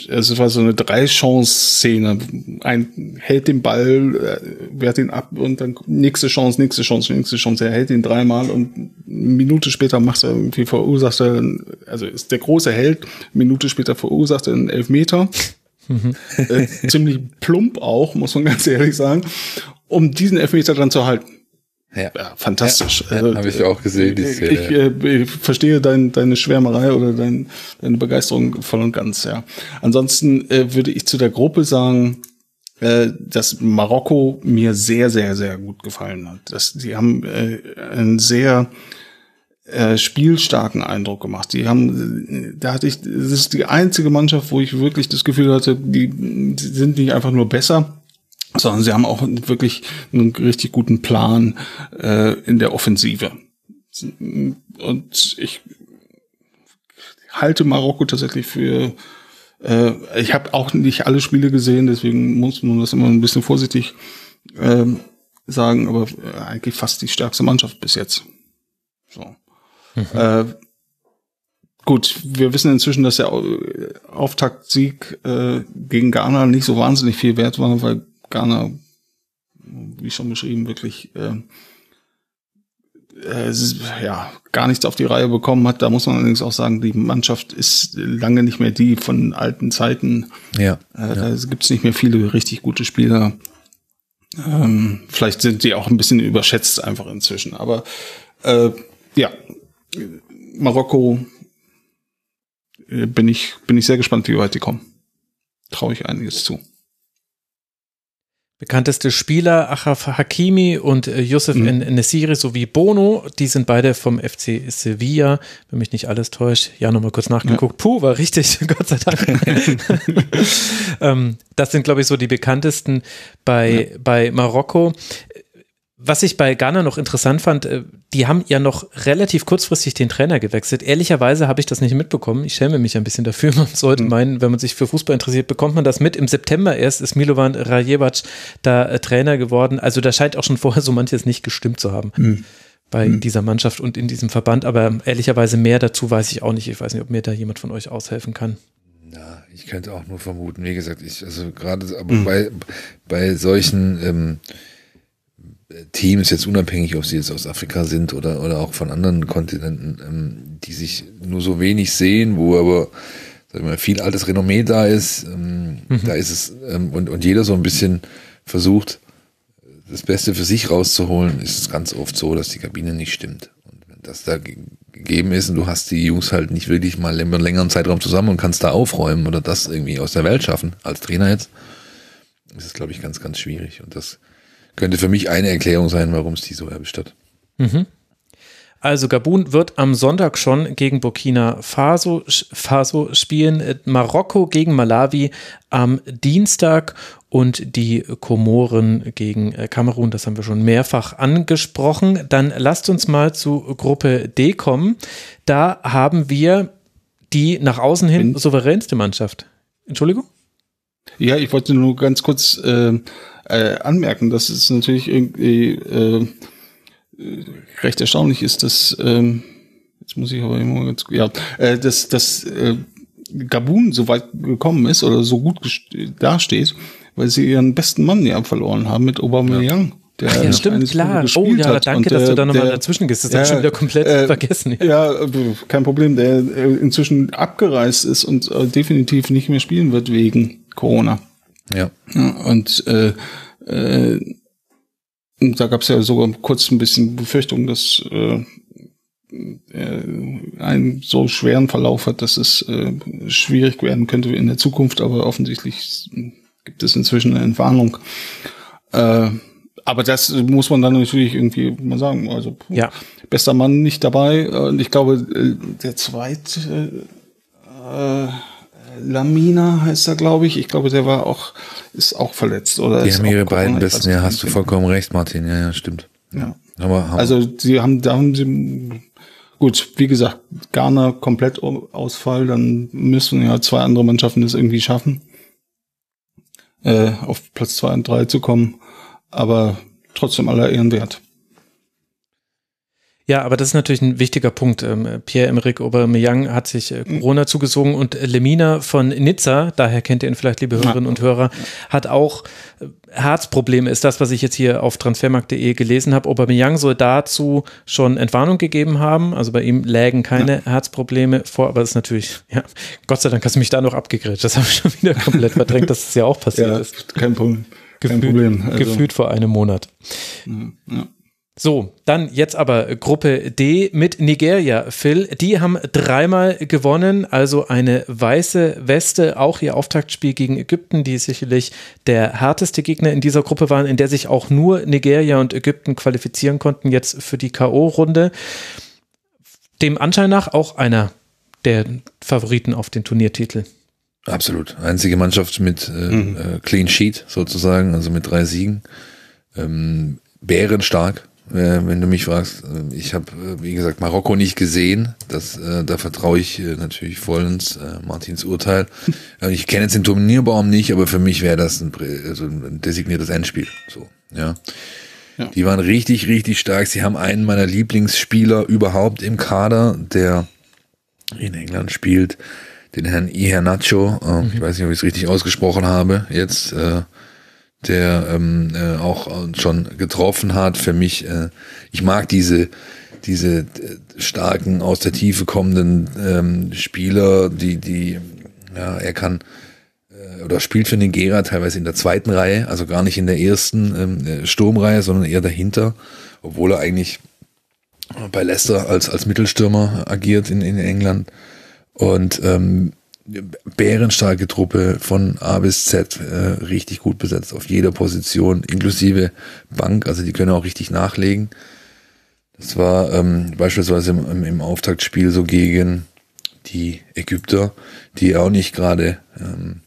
also es war so eine Drei-Chance-Szene. Ein hält den Ball, äh, wehrt ihn ab und dann nächste Chance, nächste Chance, nächste Chance. Er hält ihn dreimal und eine Minute später macht er irgendwie verursacht er, also ist der große Held, eine Minute später verursacht er einen Elfmeter. Mhm. äh, ziemlich plump auch, muss man ganz ehrlich sagen, um diesen Elfmeter dann zu halten. Ja, ja fantastisch. Ja, also, Habe ich auch gesehen. Ich, ich, äh, ich verstehe dein, deine Schwärmerei oder dein, deine Begeisterung voll und ganz. Ja. Ansonsten äh, würde ich zu der Gruppe sagen, äh, dass Marokko mir sehr, sehr, sehr gut gefallen hat. Dass die haben äh, einen sehr äh, spielstarken Eindruck gemacht. Die haben, da hatte ich, das ist die einzige Mannschaft, wo ich wirklich das Gefühl hatte, die, die sind nicht einfach nur besser, sondern sie haben auch wirklich einen richtig guten Plan äh, in der Offensive. Und ich halte Marokko tatsächlich für äh, ich habe auch nicht alle Spiele gesehen, deswegen muss man das immer ein bisschen vorsichtig äh, sagen, aber eigentlich fast die stärkste Mannschaft bis jetzt. So. Mhm. Äh, gut, wir wissen inzwischen, dass der Auftaktsieg äh, gegen Ghana nicht so wahnsinnig viel wert war, weil Ghana, wie schon beschrieben, wirklich äh, äh, ja gar nichts auf die Reihe bekommen hat. Da muss man allerdings auch sagen, die Mannschaft ist lange nicht mehr die von alten Zeiten. Ja. Äh, ja. Da gibt's nicht mehr viele richtig gute Spieler. Ähm, vielleicht sind die auch ein bisschen überschätzt einfach inzwischen. Aber äh, ja, Marokko äh, bin ich bin ich sehr gespannt, wie weit die kommen. Traue ich einiges zu. Bekannteste Spieler Achraf Hakimi und äh, Youssef mhm. Nesiri sowie Bono, die sind beide vom FC Sevilla, wenn mich nicht alles täuscht. Ja, nochmal kurz nachgeguckt. Ja. Puh, war richtig, [LAUGHS] Gott sei Dank. [LAUGHS] ähm, das sind, glaube ich, so die bekanntesten bei, ja. bei Marokko was ich bei Ghana noch interessant fand, äh, die haben ja noch relativ kurzfristig den Trainer gewechselt. Ehrlicherweise habe ich das nicht mitbekommen. Ich schäme mich ein bisschen dafür. [LAUGHS] Man sollte mhm. meinen, wenn man sich für Fußball interessiert, bekommt man das mit. Im September erst ist Milovan Rajevac da äh, Trainer geworden. Also da scheint auch schon [LAUGHS] vorher so manches nicht gestimmt zu haben. Mhm. bei mhm. dieser Mannschaft und in diesem Verband. Aber ehrlicherweise mehr dazu weiß ich auch nicht. Ich weiß nicht, ob mir da jemand von euch aushelfen kann. Ja, ich könnte auch nur vermuten. Wie gesagt, ich, also gerade aber mhm. bei, bei solchen ähm, Teams, jetzt unabhängig, ob sie jetzt aus Afrika sind oder, oder auch von anderen Kontinenten, ähm, die sich nur so wenig sehen, wo aber sag ich mal, viel altes Renommee da ist, ähm, mhm. da ist es, ähm, und, und jeder so ein bisschen versucht, das Beste für sich rauszuholen, ist es ganz oft so, dass die Kabine nicht stimmt. Und wenn das da gegeben ist und du hast die Jungs halt nicht wirklich mal einen längeren Zeitraum zusammen und kannst da aufräumen oder das irgendwie aus der Welt schaffen, als Trainer jetzt, ist es, glaube ich, ganz, ganz schwierig. Und das könnte für mich eine Erklärung sein, warum es die so erwischt hat. Mhm. Also Gabun wird am Sonntag schon gegen Burkina Faso, Faso spielen, Marokko gegen Malawi am Dienstag und die Komoren gegen äh, Kamerun, das haben wir schon mehrfach angesprochen. Dann lasst uns mal zu Gruppe D kommen. Da haben wir die nach außen hin souveränste Mannschaft. Entschuldigung? Ja, ich wollte nur ganz kurz äh, äh, anmerken, dass es natürlich irgendwie äh, recht erstaunlich ist, dass ähm, jetzt muss ich aber immer ganz ja, äh, dass dass äh, Gabun so weit gekommen ist oder so gut dasteht, weil sie ihren besten Mann ja verloren haben mit Aubameyang. Ja. Der Ach ja, stimmt, klar. Oh ja, danke, dass du da nochmal dazwischen gehst. Das ja, habe ich schon wieder komplett äh, vergessen. Ja. ja. kein Problem. Der äh, inzwischen abgereist ist und äh, definitiv nicht mehr spielen wird wegen Corona. Ja. und äh, äh, da gab es ja sogar kurz ein bisschen Befürchtung, dass äh, einen so schweren Verlauf hat, dass es äh, schwierig werden könnte in der Zukunft, aber offensichtlich gibt es inzwischen eine Entwarnung. Äh, aber das muss man dann natürlich irgendwie mal sagen. Also puh, ja. bester Mann nicht dabei. Und ich glaube, äh, der zweite äh, Lamina heißt er, glaube ich. Ich glaube, der war auch, ist auch verletzt, oder? Die haben ihre beiden besten, ja, hast du vollkommen recht, Martin. Ja, ja, stimmt. Ja. Aber, also, sie haben, da haben sie, gut, wie gesagt, Ghana komplett Ausfall, dann müssen ja zwei andere Mannschaften das irgendwie schaffen, äh, auf Platz zwei und drei zu kommen. Aber trotzdem aller Ehren wert. Ja, aber das ist natürlich ein wichtiger Punkt. Ähm, Pierre-Emerick Aubameyang hat sich äh, Corona zugezogen und Lemina von Nizza, daher kennt ihr ihn vielleicht, liebe Hörerinnen und Hörer, hat auch äh, Herzprobleme, ist das, was ich jetzt hier auf transfermarkt.de gelesen habe. Aubameyang soll dazu schon Entwarnung gegeben haben, also bei ihm lägen keine ja. Herzprobleme vor, aber das ist natürlich, ja, Gott sei Dank hast du mich da noch abgegrätscht, das habe ich schon wieder komplett verdrängt, dass es ja auch passiert ja, ist. Kein Problem. Kein gefühlt, Problem. Also. Gefühlt vor einem Monat. Ja. So, dann jetzt aber Gruppe D mit Nigeria. Phil, die haben dreimal gewonnen, also eine weiße Weste, auch ihr Auftaktspiel gegen Ägypten, die sicherlich der härteste Gegner in dieser Gruppe waren, in der sich auch nur Nigeria und Ägypten qualifizieren konnten jetzt für die KO-Runde. Dem Anschein nach auch einer der Favoriten auf den Turniertitel. Absolut. Einzige Mannschaft mit äh, mhm. äh, Clean Sheet sozusagen, also mit drei Siegen. Ähm, bärenstark wenn du mich fragst. Äh, ich habe, äh, wie gesagt, Marokko nicht gesehen. Das, da vertraue ich natürlich vollends Martins Urteil. [LAUGHS] ich kenne jetzt den Turnierbaum nicht, aber für mich wäre das ein, also ein designiertes Endspiel. So, ja. ja. Die waren richtig, richtig stark. Sie haben einen meiner Lieblingsspieler überhaupt im Kader, der in England spielt, den Herrn Ihernacho. Mhm. Ich weiß nicht, ob ich es richtig ausgesprochen habe. Jetzt äh, der ähm, äh, auch schon getroffen hat. Für mich, äh, ich mag diese diese äh, starken, aus der Tiefe kommenden ähm, Spieler, die, die, ja, er kann äh, oder spielt für Nigeria teilweise in der zweiten Reihe, also gar nicht in der ersten ähm, äh, Sturmreihe, sondern eher dahinter, obwohl er eigentlich bei Leicester als, als Mittelstürmer agiert in, in England. Und ähm, bärenstarke Truppe von A bis Z, äh, richtig gut besetzt auf jeder Position, inklusive Bank, also die können auch richtig nachlegen. Das war ähm, beispielsweise im, im Auftaktspiel so gegen die Ägypter, die auch nicht gerade ähm,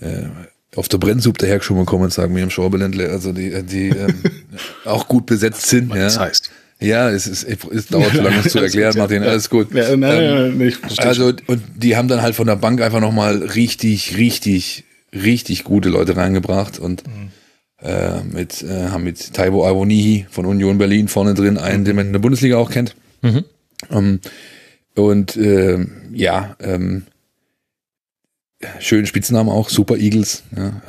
äh, auf der Brennsuppe dahergeschoben kommen, sagen wir im Schorbeländle, also die, die ähm, [LAUGHS] auch gut besetzt sind. Was ja. das heißt. Ja, es, ist, es dauert zu [LAUGHS] lange, das zu erklären, Martin. Alles gut. Ja, nein, nein, nein, verstehe Also, und die haben dann halt von der Bank einfach nochmal richtig, richtig, richtig gute Leute reingebracht und äh, mit, äh, haben mit Taibo Awonihi von Union Berlin vorne drin, einen, den man in der Bundesliga auch kennt. Ähm, und ähm, ja, ähm, schönen Spitznamen auch, Super Eagles. Ja.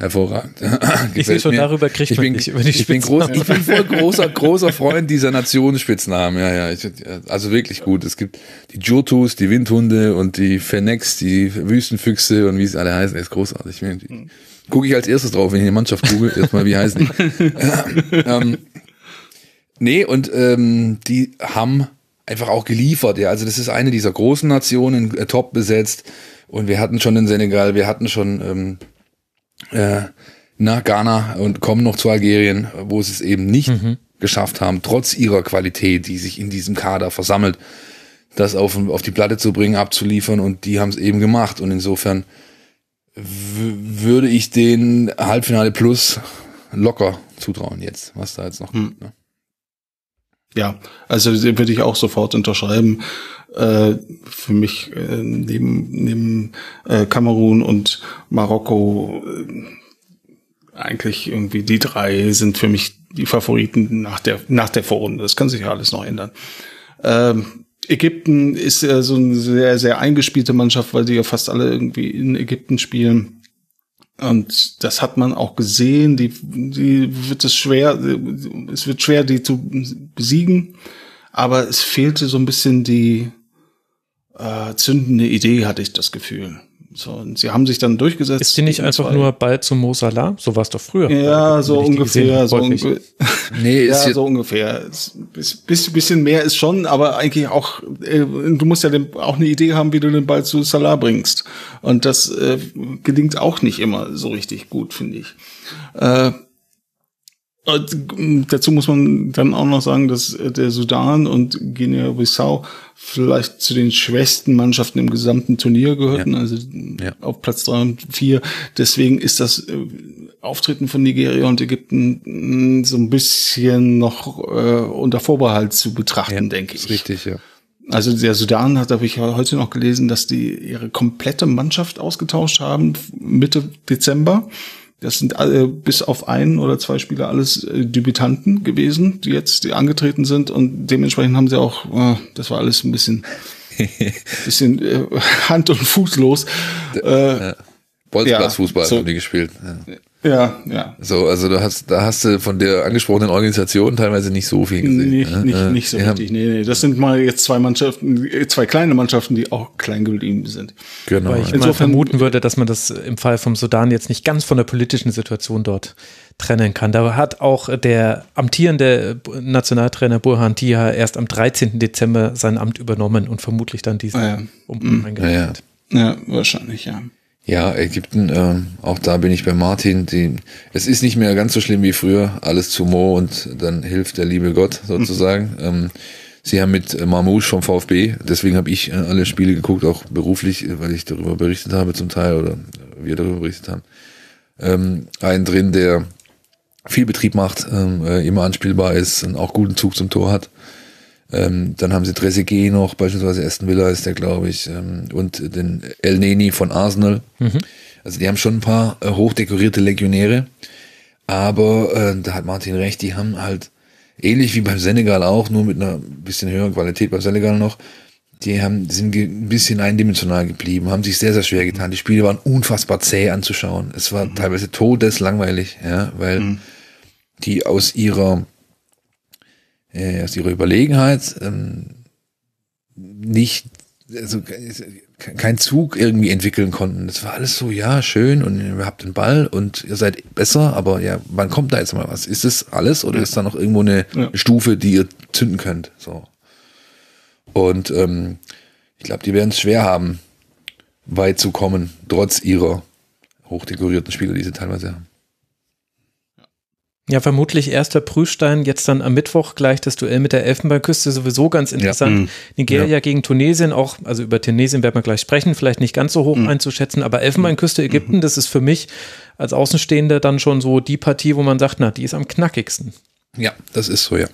Hervorragend. [LAUGHS] Ich sehe schon, mir. darüber kriegt ich bin, nicht über die ich bin groß, ich bin voll großer, großer Freund dieser Nationsspitznamen. Ja, ja. Ich, also wirklich gut. Es gibt die Jotus, die Windhunde und die Fennex, die Wüstenfüchse und wie es alle heißen. Das ist großartig. Gucke ich als erstes drauf, wenn ich eine Mannschaft google. Erstmal, wie heißen die? [LAUGHS] [LAUGHS] ähm, nee, und ähm, die haben einfach auch geliefert. Ja, also das ist eine dieser großen Nationen, äh, top besetzt. Und wir hatten schon den Senegal, wir hatten schon ähm, äh, nach Ghana und kommen noch zu Algerien, wo sie es eben nicht geschafft haben, trotz ihrer Qualität, die sich in diesem Kader versammelt, das auf, auf die Platte zu bringen, abzuliefern und die haben es eben gemacht und insofern würde ich den Halbfinale Plus locker zutrauen jetzt, was da jetzt noch kommt. Ne? Ja, also den würde ich auch sofort unterschreiben. Äh, für mich äh, neben, neben äh, Kamerun und Marokko äh, eigentlich irgendwie die drei sind für mich die Favoriten nach der nach der Vorrunde. Das kann sich ja alles noch ändern. Ähm, Ägypten ist ja so eine sehr sehr eingespielte Mannschaft, weil die ja fast alle irgendwie in Ägypten spielen. Und das hat man auch gesehen. Die, die wird es schwer, es wird schwer, die zu besiegen. Aber es fehlte so ein bisschen die äh, zündende Idee, hatte ich das Gefühl. So, und sie haben sich dann durchgesetzt. Ist die nicht einfach zwei- nur Ball zu Mo Salah? So war es doch früher. Ja, so ungefähr. So, unge [LAUGHS] Nee, ist ja, so ungefähr. Es- bis- bis- bisschen mehr ist schon, aber eigentlich auch, äh, du musst ja den, auch eine Idee haben, wie du den Ball zu Salah bringst. Und das äh, gelingt auch nicht immer so richtig gut, finde ich. Äh, dazu muss man dann auch noch sagen, dass äh, der Sudan und Guinea-Bissau vielleicht zu den schwächsten Mannschaften im gesamten Turnier gehörten, also Ja. auf Platz drei und vier. Deswegen ist das äh, Auftreten von Nigeria und Ägypten mh, so ein bisschen noch äh, unter Vorbehalt zu betrachten, denke ich. richtig, ja. Also der Sudan hat, habe ich heute noch gelesen, dass die ihre komplette Mannschaft ausgetauscht haben Mitte Dezember. Das sind alle, bis auf einen oder zwei Spieler alles äh, Debütanten gewesen, die jetzt die angetreten sind und dementsprechend haben sie auch, äh, das war alles ein bisschen, [LAUGHS] bisschen äh, Hand und Fußlos. Äh, Bolzplatzfußball Ja, so- haben die gespielt. Ja. Ja, ja. So, also da hast, da hast du von der angesprochenen Organisation teilweise nicht so viel gesehen. Nicht, ne? nicht, Äh, nicht so richtig. Nee, nee. Das sind mal jetzt zwei Mannschaften, äh, zwei kleine Mannschaften, die auch klein geblieben sind. Genau. Weil ich ja. mal Insofern- vermuten würde, dass man das im Fall vom Sudan jetzt nicht ganz von der politischen Situation dort trennen kann. Da hat auch der amtierende Nationaltrainer Burhan Tia erst am 13. Dezember sein Amt übernommen und vermutlich dann diesen Ah, ja. Umbruch eingerichtet. Ja, wahrscheinlich, ja. Ja, Ägypten, ähm, auch da bin ich bei Martin. Die, es ist nicht mehr ganz so schlimm wie früher. Alles zu Mo und dann hilft der liebe Gott sozusagen. [LAUGHS] Ähm, sie haben mit äh, Marmouche vom VfB, deswegen habe ich äh, alle Spiele geguckt, auch beruflich, äh, weil ich darüber berichtet habe zum Teil oder äh, wir darüber berichtet haben. Ähm, einen drin, der viel Betrieb macht, ähm, äh, immer anspielbar ist und auch guten Zug zum Tor hat. Ähm, dann haben sie Trezeguet noch, beispielsweise Aston Villa ist der, glaube ich, ähm, und den El Neni von Arsenal. Also die haben schon ein paar äh, hochdekorierte Legionäre, aber äh, da hat Martin recht, die haben halt ähnlich wie beim Senegal auch, nur mit einer bisschen höheren Qualität beim Senegal noch, die haben, sind ein bisschen eindimensional geblieben, haben sich sehr, sehr schwer getan. Die Spiele waren unfassbar zäh anzuschauen. Es war teilweise todeslangweilig, ja, weil die aus ihrer äh, aus ihrer Überlegenheit ähm, nicht, also kein Zug irgendwie entwickeln konnten. Das war alles so, ja, schön und ihr habt den Ball und ihr seid besser, aber ja, wann kommt da jetzt mal was? Ist das alles oder ist da noch irgendwo eine ja. Stufe, die ihr zünden könnt? So. Und ähm, ich glaube, die werden es schwer haben, weit zu kommen, trotz ihrer hochdekorierten Spieler, die sie teilweise haben. Ja, vermutlich erster Prüfstein, jetzt dann am Mittwoch gleich das Duell mit der Elfenbeinküste, sowieso ganz interessant. Ja. Mhm. Nigeria ja. gegen Tunesien, auch, also über Tunesien werden wir gleich sprechen, vielleicht nicht ganz so hoch mhm. einzuschätzen, aber Elfenbeinküste, Ägypten, mhm. das ist für mich als Außenstehender dann schon so die Partie, wo man sagt, na, die ist am knackigsten. Ja, das ist so, ja.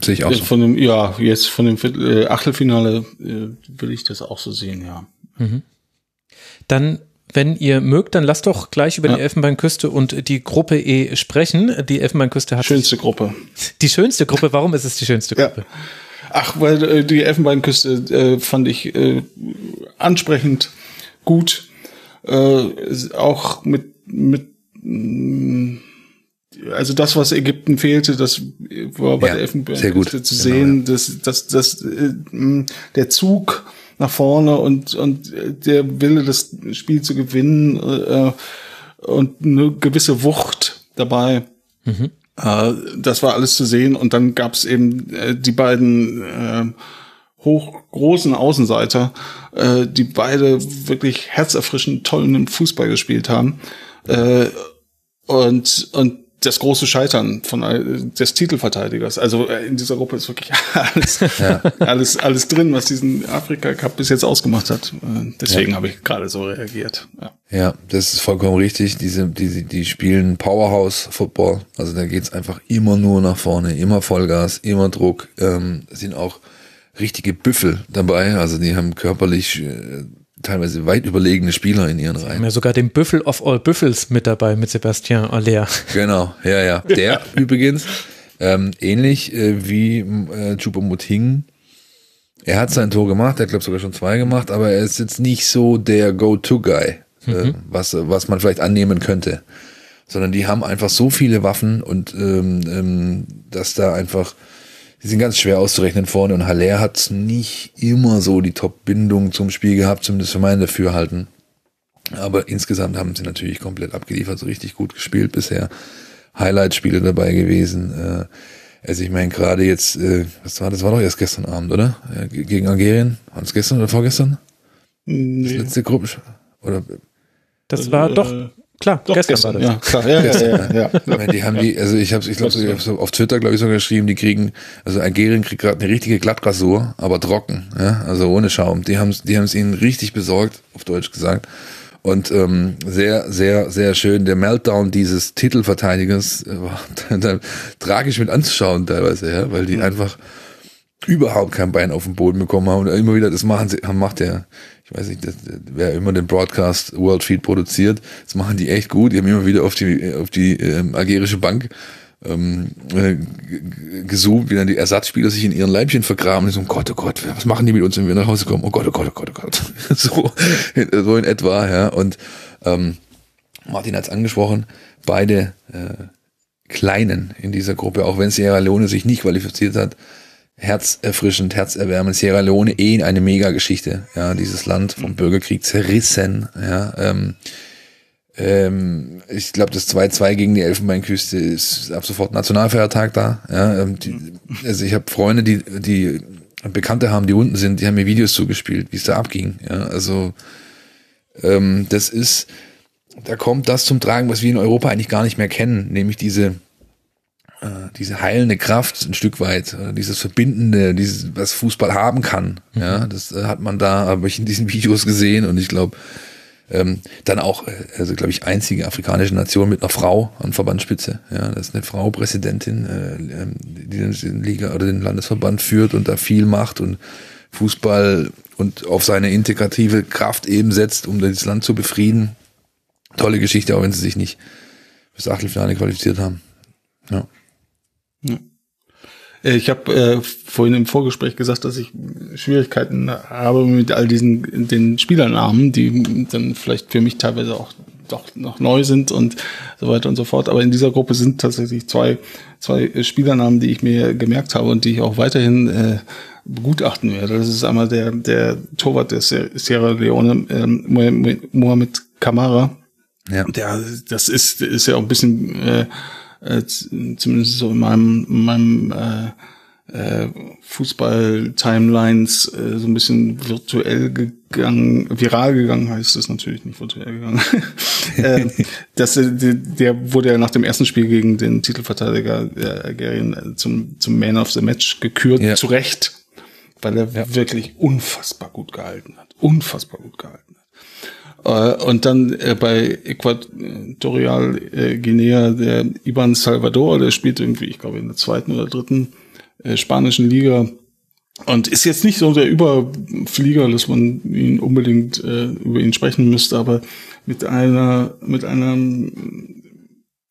Sehe ich auch so. Von dem, ja, jetzt von dem äh, Achtelfinale äh, will ich das auch so sehen, ja. Mhm. Dann wenn ihr mögt, dann lasst doch gleich über ja. die Elfenbeinküste und die Gruppe E sprechen. Die Elfenbeinküste hat. Schönste Gruppe. Die schönste Gruppe. Warum ist es die schönste Gruppe? Ja. Ach, weil äh, die Elfenbeinküste äh, fand ich äh, ansprechend gut. Äh, auch mit, mit, mm, also das, was Ägypten fehlte, das war bei ja, der Elfenbeinküste zu genau, sehen, ja. dass, dass, dass äh, mm, der Zug nach vorne und, und der Wille, das Spiel zu gewinnen äh, und eine gewisse Wucht dabei. Mhm. Äh, das war alles zu sehen und dann gab es eben äh, die beiden äh, hoch großen Außenseiter, äh, die beide wirklich herzerfrischend tollen Fußball gespielt haben. Äh, und, und das große Scheitern von äh, des Titelverteidigers. Also äh, in dieser Gruppe ist wirklich [LAUGHS] alles, ja. alles, alles drin, was diesen Afrika Cup bis jetzt ausgemacht hat. Äh, deswegen ja. habe ich gerade so reagiert. Ja. ja, das ist vollkommen richtig. Diese, die, die spielen Powerhouse Football. Also da geht's einfach immer nur nach vorne, immer Vollgas, immer Druck. Ähm, sind auch richtige Büffel dabei. Also die haben körperlich teilweise weit überlegene Spieler in ihren Reihen. haben ja sogar den Büffel of all Büffels mit dabei, mit Sebastian Aller. Genau, ja, ja. [LAUGHS] Der übrigens, ähm, ähnlich äh, wie äh, Choupo-Moting, er hat sein Tor gemacht, er hat glaube sogar schon zwei gemacht, aber er ist jetzt nicht so der Go-To-Guy, äh, mhm. was, was man vielleicht annehmen könnte. Sondern die haben einfach so viele Waffen und ähm, ähm, dass da einfach die sind ganz schwer auszurechnen vorne und Haller hat nicht immer so die Top-Bindung zum Spiel gehabt, zumindest für mein Dafürhalten. Aber insgesamt haben sie natürlich komplett abgeliefert, so richtig gut gespielt bisher. Highlight-Spiele dabei gewesen. Äh, also ich meine gerade jetzt, äh, was war das? War doch erst gestern Abend, oder? Gegen Algerien? War das gestern oder vorgestern? Nee. Das letzte Gruppen oder? Das war doch äh, Klar, Doch, gestern, gestern, war das. Ja, klar, ja, ja, ja, ja. Die haben die, also ich habe ich glaube, ich so auf Twitter, glaube ich, sogar geschrieben, die kriegen, also Algerien kriegt gerade eine richtige Glattrasur, aber trocken, ja, also ohne Schaum. Die haben die haben es ihnen richtig besorgt, auf Deutsch gesagt. Und ähm, sehr, sehr, sehr schön. Der Meltdown dieses Titelverteidigers [LAUGHS] war tragisch mit anzuschauen teilweise, ja, weil die mhm. einfach überhaupt kein Bein auf den Boden bekommen haben und immer wieder das machen sie, macht der ich weiß nicht, das, wer immer den Broadcast World Feed produziert, das machen die echt gut. Die haben immer wieder auf die, auf die ähm, algerische Bank ähm, äh, gesucht, wie dann die Ersatzspieler sich in ihren Leibchen vergraben und so, oh Gott, oh Gott, was machen die mit uns, wenn wir nach Hause kommen? Oh Gott, oh Gott, oh Gott, oh Gott. [LAUGHS] so, so in etwa, ja. Und ähm, Martin hat es angesprochen, beide äh, Kleinen in dieser Gruppe, auch wenn Sierra Leone sich nicht qualifiziert hat, herzerfrischend, herzerwärmend. Sierra Leone eh eine Mega-Geschichte. Ja, dieses Land vom Bürgerkrieg zerrissen. Ja, ähm, ähm, ich glaube, das 2-2 gegen die Elfenbeinküste ist ab sofort Nationalfeiertag da. Ja, ähm, die, also ich habe Freunde, die, die Bekannte haben, die unten sind, die haben mir Videos zugespielt, wie es da abging. Ja, also ähm, das ist, da kommt das zum Tragen, was wir in Europa eigentlich gar nicht mehr kennen, nämlich diese diese heilende Kraft ein Stück weit, äh, dieses Verbindende, dieses, was Fußball haben kann. Mhm. Ja, das äh, hat man da, habe ich in diesen [LAUGHS] Videos gesehen und ich glaube, ähm, dann auch, also glaube ich, einzige afrikanische Nation mit einer Frau an Verbandsspitze. Ja, das ist eine Frau Präsidentin, äh, ähm, die den Liga oder den Landesverband führt und da viel macht und Fußball und auf seine integrative Kraft eben setzt, um das Land zu befrieden. Tolle Geschichte, auch wenn sie sich nicht fürs Achtelfinale qualifiziert haben. Ja. Äh, ich habe äh, vorhin im Vorgespräch gesagt, dass ich Schwierigkeiten habe mit all diesen den Spielernamen, die dann vielleicht für mich teilweise auch doch noch neu sind und so weiter und so fort. Aber in dieser Gruppe sind tatsächlich zwei, zwei Spielernamen, die ich mir gemerkt habe und die ich auch weiterhin äh, begutachten werde. Das ist einmal der, der Torwart der Sierra Leone, ähm, Mohamed Kamara. Ja. Der, das ist, ist ja auch ein bisschen, äh, äh, zumindest so in meinem, in meinem äh, äh, Fußball-Timelines äh, so ein bisschen virtuell gegangen, viral gegangen heißt es natürlich nicht virtuell gegangen. [LAUGHS] äh, das, äh, der wurde ja nach dem ersten Spiel gegen den Titelverteidiger der Algerien äh, zum, zum Man of the Match gekürt, ja. zu Recht, weil er ja. wirklich unfassbar gut gehalten hat. Unfassbar gut gehalten. Äh, und dann äh, bei Äquatorial äh, Guinea der Iban Salvador, der spielt irgendwie, ich glaube, in der zweiten oder dritten äh, spanischen Liga und ist jetzt nicht so der Überflieger, dass man ihn unbedingt äh, über ihn sprechen müsste, aber mit einer, mit einem,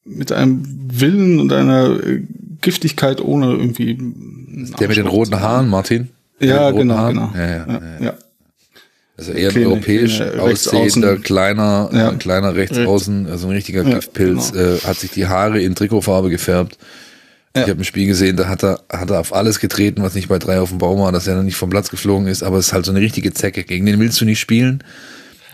mit einem Willen und einer äh, Giftigkeit ohne irgendwie. Der mit den roten Haaren, Martin? Ja, genau, Haaren? genau. Ja, ja, ja, ja. Also eher ein europäisch kleine, aussehender, kleiner, ja. äh, kleiner Rechtsaußen, also ein richtiger Giftpilz, genau. äh, hat sich die Haare in Trikotfarbe gefärbt ja. Ich habe ein Spiel gesehen, da hat er, hat er auf alles getreten, was nicht bei drei auf dem Baum war, dass er noch nicht vom Platz geflogen ist, aber es ist halt so eine richtige Zecke. Gegen den willst du nicht spielen.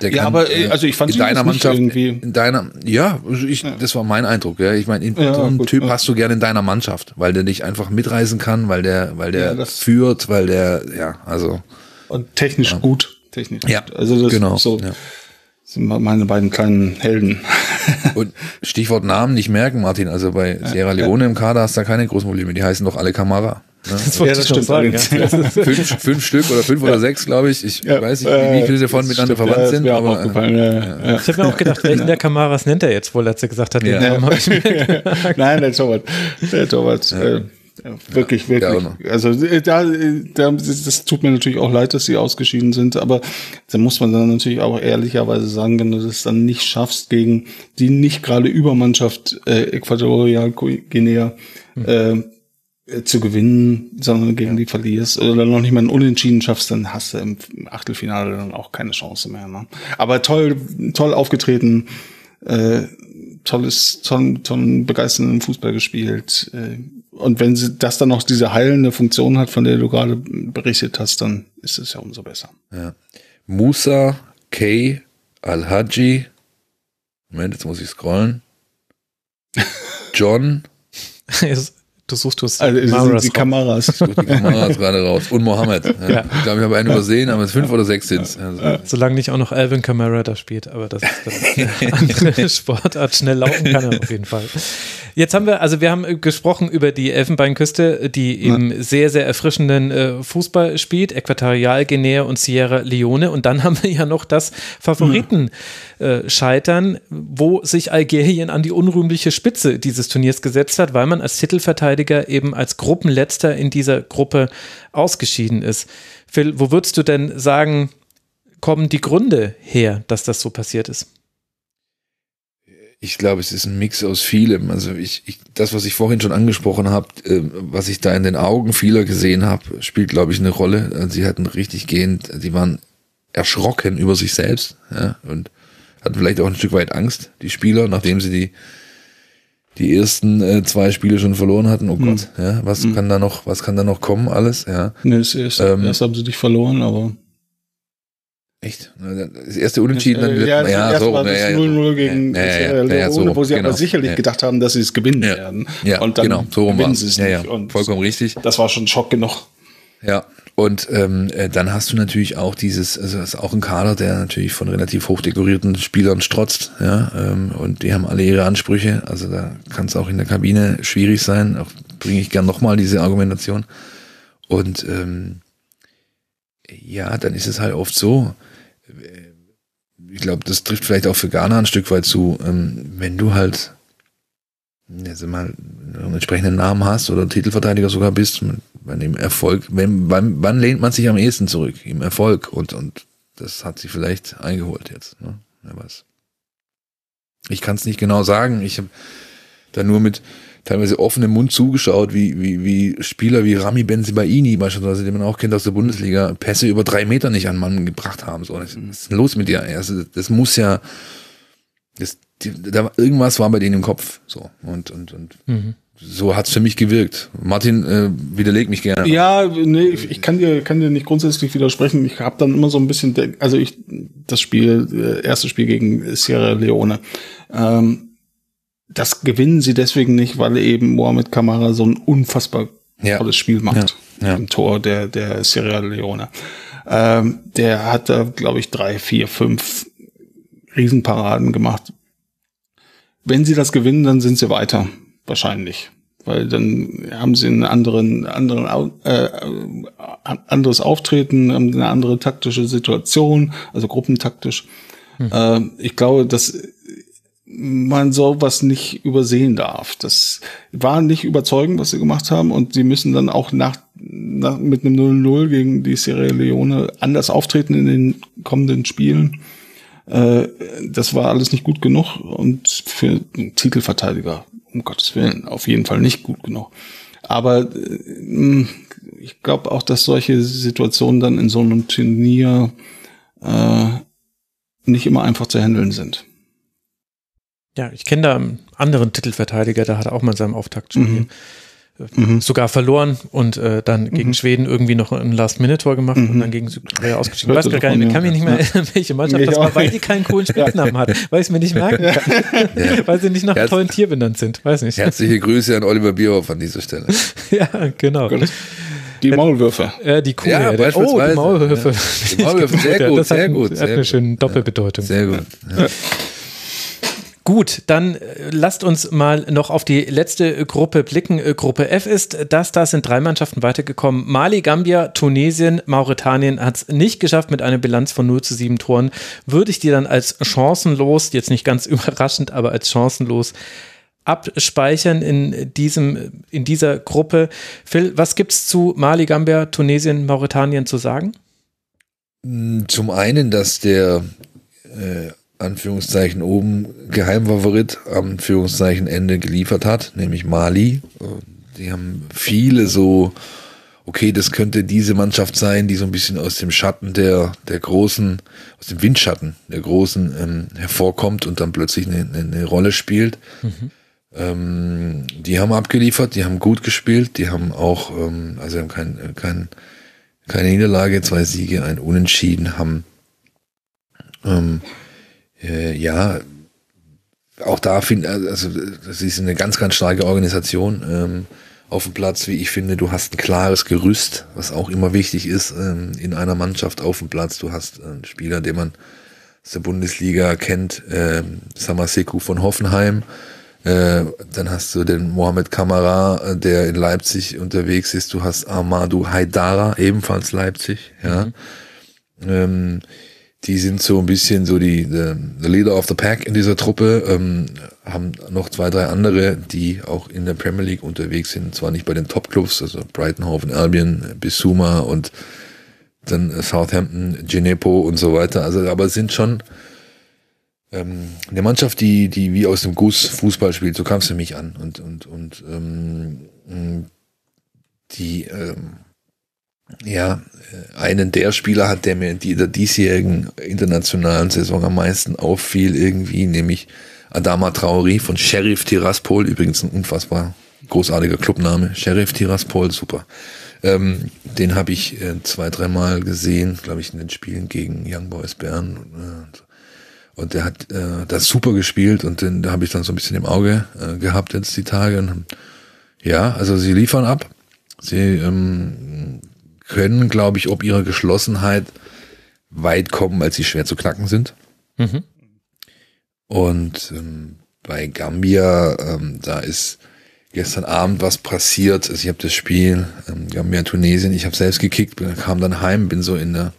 Der ja, kann, aber äh, also ich fand in deiner Mannschaft irgendwie. In deiner, ja, also ich, ja. das war mein Eindruck. Ja, ich meine, ja, so einen gut, Typ ja. hast du gerne in deiner Mannschaft, weil der dich einfach mitreisen kann, weil der, weil der ja, führt, weil der, ja, also und technisch gut, technisch. Ja, also das genau. So, sind meine beiden kleinen Helden. [LAUGHS] Und Stichwort Namen nicht merken, Martin. Also bei Sierra Leone ja. im Kader hast du da keine großen Probleme. Die heißen doch alle Kamara. Ne? Das, ja, das stimmt. Sagen, ja. [LAUGHS] fünf, fünf Stück oder fünf oder sechs, glaube ich. Ich ja, weiß nicht, wie, wie viele davon miteinander stimmt, verwandt sind. Aber, äh, Ich habe mir auch gedacht, [LAUGHS] welchen der Kamaras nennt er jetzt wohl, als er gesagt hat, den Namen habe ich mir Nein, der Torwart. Der Torwart. Äh, ja, wirklich, wirklich. Also äh, da, da, das tut mir natürlich auch leid, dass sie ausgeschieden sind, aber da muss man dann natürlich auch ehrlicherweise sagen, wenn du das dann nicht schaffst gegen die nicht gerade Übermannschaft äh, Äquatorial Guinea hm. äh, zu gewinnen, sondern gegen ja. die verlierst oder noch nicht mal einen Unentschieden schaffst, dann hast du im Achtelfinale dann auch keine Chance mehr. Ne? Aber toll, toll aufgetreten, äh, tolles, tollen, tollen begeisternden Fußball gespielt. Äh, und wenn sie das dann noch diese heilende Funktion hat, von der du gerade berichtet hast, dann ist es ja umso besser. Ja. Musa K. Al-Haji. Moment, jetzt muss ich scrollen. [LAUGHS] John. [LAUGHS] Du suchst du es. Also sind die Kameras. Ich suche die Kameras gerade raus. Und Mohammed. Ja. Ja. Ich glaube, ich habe einen übersehen, aber es fünf oder sechs sind es. Also. Solange nicht auch noch Alvin Kamara da spielt, aber das ist eine [LAUGHS] andere Sportart. Schnell laufen kann er auf jeden Fall. Jetzt haben wir, also wir haben gesprochen über die Elfenbeinküste, die eben ja. sehr, sehr erfrischenden äh, Fußball spielt, Äquatorialguinea und Sierra Leone. Und dann [LAUGHS] haben wir ja noch das Favoriten-Scheitern, äh, wo sich Algerien an die unrühmliche Spitze dieses Turniers gesetzt hat, weil man als Titelverteidiger eben als Gruppenletzter in dieser Gruppe ausgeschieden ist. Phil, wo würdest du denn sagen, kommen die Gründe her, dass das so passiert ist? Ich glaube, es ist ein Mix aus vielem. Also ich, ich das, was ich vorhin schon angesprochen habe, äh, was ich da in den Augen vieler gesehen habe, spielt, glaube ich, eine Rolle. Sie hatten richtig gehend, sie waren erschrocken über sich selbst ja, und hatten vielleicht auch ein Stück weit Angst, die Spieler, nachdem sie die die ersten äh, zwei Spiele schon verloren hatten. Oh Gott, mhm. ja, was mhm. kann da noch, was kann da noch kommen alles? Ja. Nee, das erste, ähm, erst haben sie dich verloren, aber Echt? Das erste Unentschieden dann wird, ja, ja, so, war das 0-0 gegen ja, ja, ja, so, wo sie genau. aber sicherlich gedacht haben, dass sie es gewinnen werden. Ja, und dann genau, so gewinnen sie es nicht. Vollkommen richtig. Das war schon Schock genug. Ja, und ähm, äh, dann hast du natürlich auch dieses, also das ist auch ein Kader, der natürlich von relativ hochdekorierten Spielern strotzt, ja, ähm, und die haben alle ihre Ansprüche. Also da kann es auch in der Kabine schwierig sein. Auch bringe ich gern nochmal diese Argumentation. Und ähm, ja, dann ist es halt oft so, ich glaube, das trifft vielleicht auch für Ghana ein Stück weit zu, ähm, wenn du halt jetzt mal einen entsprechenden Namen hast oder Titelverteidiger sogar bist, bei dem Erfolg, wenn, wann, wann lehnt man sich am ehesten zurück? Im Erfolg und, und das hat sie vielleicht eingeholt jetzt, ne? Wer weiß. Ich kann es nicht genau sagen. Ich habe da nur mit, teilweise offenem Mund zugeschaut, wie, wie, wie Spieler wie Rami Benzibaini beispielsweise, den man auch kennt aus der Bundesliga, Pässe über drei Meter nicht an Mann gebracht haben. So, was ist denn los mit dir? Also, das muss ja, das, die, da, irgendwas war bei denen im Kopf. So. Und, und, und mhm. so hat's für mich gewirkt. Martin, äh, widerleg mich gerne. Ja, nee, ich, ich kann dir, kann dir nicht grundsätzlich widersprechen. Ich habe dann immer so ein bisschen, also ich, das Spiel, äh, erste Spiel gegen Sierra Leone, ähm, das gewinnen sie deswegen nicht, weil eben Mohamed Kamara so ein unfassbar ja. tolles Spiel macht. Ja. Ja. Im Tor der, der Sierra Leone. Ähm, der hat da, glaube ich, drei, vier, fünf Riesenparaden gemacht. Wenn sie das gewinnen, dann sind sie weiter. Wahrscheinlich. Weil dann haben sie einen anderen, anderen, äh, anderes Auftreten, eine andere taktische Situation, also gruppentaktisch. Hm. Äh, ich glaube, dass man sowas nicht übersehen darf. Das war nicht überzeugend, was sie gemacht haben und sie müssen dann auch nach, nach mit einem 0-0 gegen die Sierra Leone anders auftreten in den kommenden Spielen. Äh, das war alles nicht gut genug und für einen Titelverteidiger, um Gottes Willen, auf jeden Fall nicht gut genug. Aber äh, ich glaube auch, dass solche Situationen dann in so einem Turnier äh, nicht immer einfach zu handeln sind. Ja, ich kenne da einen anderen Titelverteidiger, der hat auch mal in seinem Auftakt mhm. Mhm. sogar verloren und äh, dann mhm. gegen Schweden irgendwie noch ein Last-Minute-Tor gemacht mhm. und dann gegen Südkorea ausgeschieden. Ich weiß gar nicht, ich kann mich nicht mehr erinnern, [LAUGHS] welche Mannschaft das war, weil die keinen coolen Spitznamen hat, weil ich es mir nicht merken kann. Ja. [LAUGHS] weil sie nicht nach einem tollen Tier benannt sind, weiß nicht. Herzliche Grüße an Oliver Bierhoff an dieser Stelle. [LAUGHS] ja, genau. Die Maulwürfe. Ja, die Kuh. Ja, oh, die Maulwürfe. Ja. Die Maulwürfe, sehr gut, sehr gut. Hat eine schöne Doppelbedeutung. Sehr gut. Ja. Gut, dann äh, lasst uns mal noch auf die letzte Gruppe blicken. Äh, Gruppe F ist das, da sind drei Mannschaften weitergekommen. Mali, Gambia, Tunesien, Mauretanien hat es nicht geschafft mit einer Bilanz von 0 zu 7 Toren. Würde ich die dann als chancenlos, jetzt nicht ganz [LAUGHS] überraschend, aber als chancenlos abspeichern in diesem, in dieser Gruppe. Phil, was gibt's zu Mali, Gambia, Tunesien, Mauretanien zu sagen? Zum einen, dass der äh, Anführungszeichen oben Geheimfavorit Anführungszeichen Ende geliefert hat, nämlich Mali. Die haben viele so, okay, das könnte diese Mannschaft sein, die so ein bisschen aus dem Schatten der, der großen, aus dem Windschatten der großen ähm, hervorkommt und dann plötzlich eine, eine Rolle spielt. Mhm. Ähm, die haben abgeliefert, die haben gut gespielt, die haben auch, ähm, also haben kein, kein, keine Niederlage, zwei Siege, ein Unentschieden, haben ähm, äh, ja, auch da finde also das ist eine ganz, ganz starke Organisation ähm, auf dem Platz, wie ich finde. Du hast ein klares Gerüst, was auch immer wichtig ist ähm, in einer Mannschaft auf dem Platz. Du hast einen Spieler, den man aus der Bundesliga kennt, äh, Samaseku von Hoffenheim. Äh, dann hast du den Mohamed Kamara, äh, der in Leipzig unterwegs ist. Du hast Amadou Haidara, ebenfalls Leipzig. Ja. Mhm. Ähm, die sind so ein bisschen so die the, the Leader of the Pack in dieser Truppe, ähm, haben noch zwei, drei andere, die auch in der Premier League unterwegs sind, zwar nicht bei den Top-Clubs, also Brighton, Hove Albion, Bissouma und dann Southampton, Genepo und so weiter, also aber sind schon ähm, eine Mannschaft, die, die wie aus dem Guss Fußball spielt, so kam es für mich an. Und, und, und ähm, die ähm, ja, äh, einen der Spieler hat, der mir in der diesjährigen internationalen Saison am meisten auffiel, irgendwie, nämlich Adama Traori von Sheriff Tiraspol, übrigens ein unfassbar großartiger Clubname, Sheriff Tiraspol, super. Ähm, den habe ich äh, zwei, dreimal gesehen, glaube ich, in den Spielen gegen Young Boys Bern. Und, und der hat äh, das super gespielt und den habe ich dann so ein bisschen im Auge äh, gehabt jetzt die Tage. Und, ja, also sie liefern ab. Sie ähm, können, glaube ich, ob ihrer Geschlossenheit weit kommen, weil sie schwer zu knacken sind. Mhm. Und ähm, bei Gambia, ähm, da ist gestern Abend was passiert. Also ich habe das Spiel ähm, Gambia Tunesien, ich habe selbst gekickt, kam dann heim, bin so in der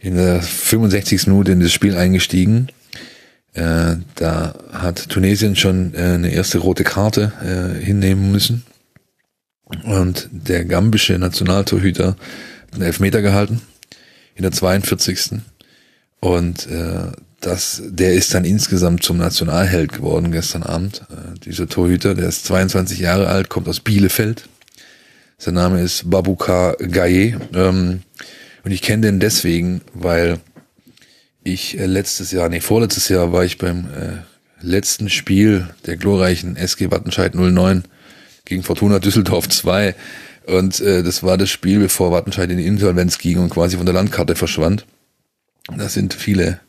in der 65. Minute in das Spiel eingestiegen. Äh, da hat Tunesien schon äh, eine erste rote Karte äh, hinnehmen müssen. Und der gambische Nationaltorhüter hat einen Elfmeter gehalten in der 42. Und äh, das, der ist dann insgesamt zum Nationalheld geworden gestern Abend. Äh, dieser Torhüter, der ist 22 Jahre alt, kommt aus Bielefeld. Sein Name ist Babouka Gaye. Ähm, und ich kenne den deswegen, weil ich äh, letztes Jahr, nee, vorletztes Jahr war ich beim äh, letzten Spiel der glorreichen SG Wattenscheid 09 gegen Fortuna Düsseldorf 2. Und äh, das war das Spiel, bevor Wattenscheid in die Insolvenz ging und quasi von der Landkarte verschwand. Da sind viele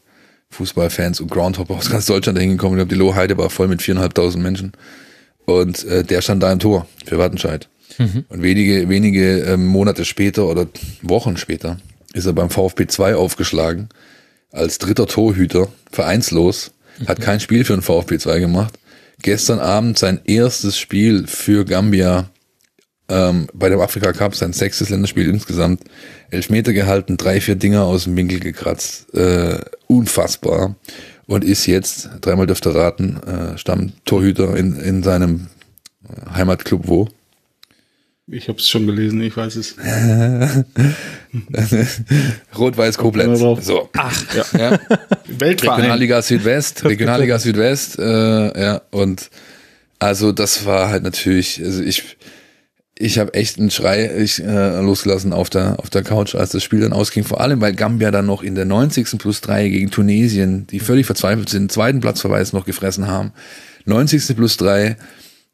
Fußballfans und Groundhopper aus ganz Deutschland dahin gekommen. Ich glaube, die Lohheide war voll mit viereinhalbtausend Menschen. Und äh, der stand da im Tor für Wattenscheid. Mhm. Und wenige, wenige ähm, Monate später oder Wochen später ist er beim VfB 2 aufgeschlagen als dritter Torhüter, vereinslos, mhm. hat kein Spiel für den VfB 2 gemacht. Gestern Abend sein erstes Spiel für Gambia ähm, bei dem Afrika Cup, sein sechstes Länderspiel insgesamt. Elf Meter gehalten, drei, vier Dinger aus dem Winkel gekratzt. Äh, unfassbar. Und ist jetzt, dreimal dürfte raten, äh, Stammtorhüter in, in seinem Heimatclub wo? Ich habe es schon gelesen, ich weiß es. [LAUGHS] Rot-Weiß Koblenz. So. Ach, ja. [LAUGHS] ja. Regionalliga Südwest, Regionalliga Südwest, äh, ja, und also das war halt natürlich, also ich, ich habe echt einen Schrei ich, äh, losgelassen auf der, auf der Couch, als das Spiel dann ausging. Vor allem, weil Gambia dann noch in der 90. plus 3 gegen Tunesien, die völlig verzweifelt sind, zweiten Platzverweis noch gefressen haben. 90. plus 3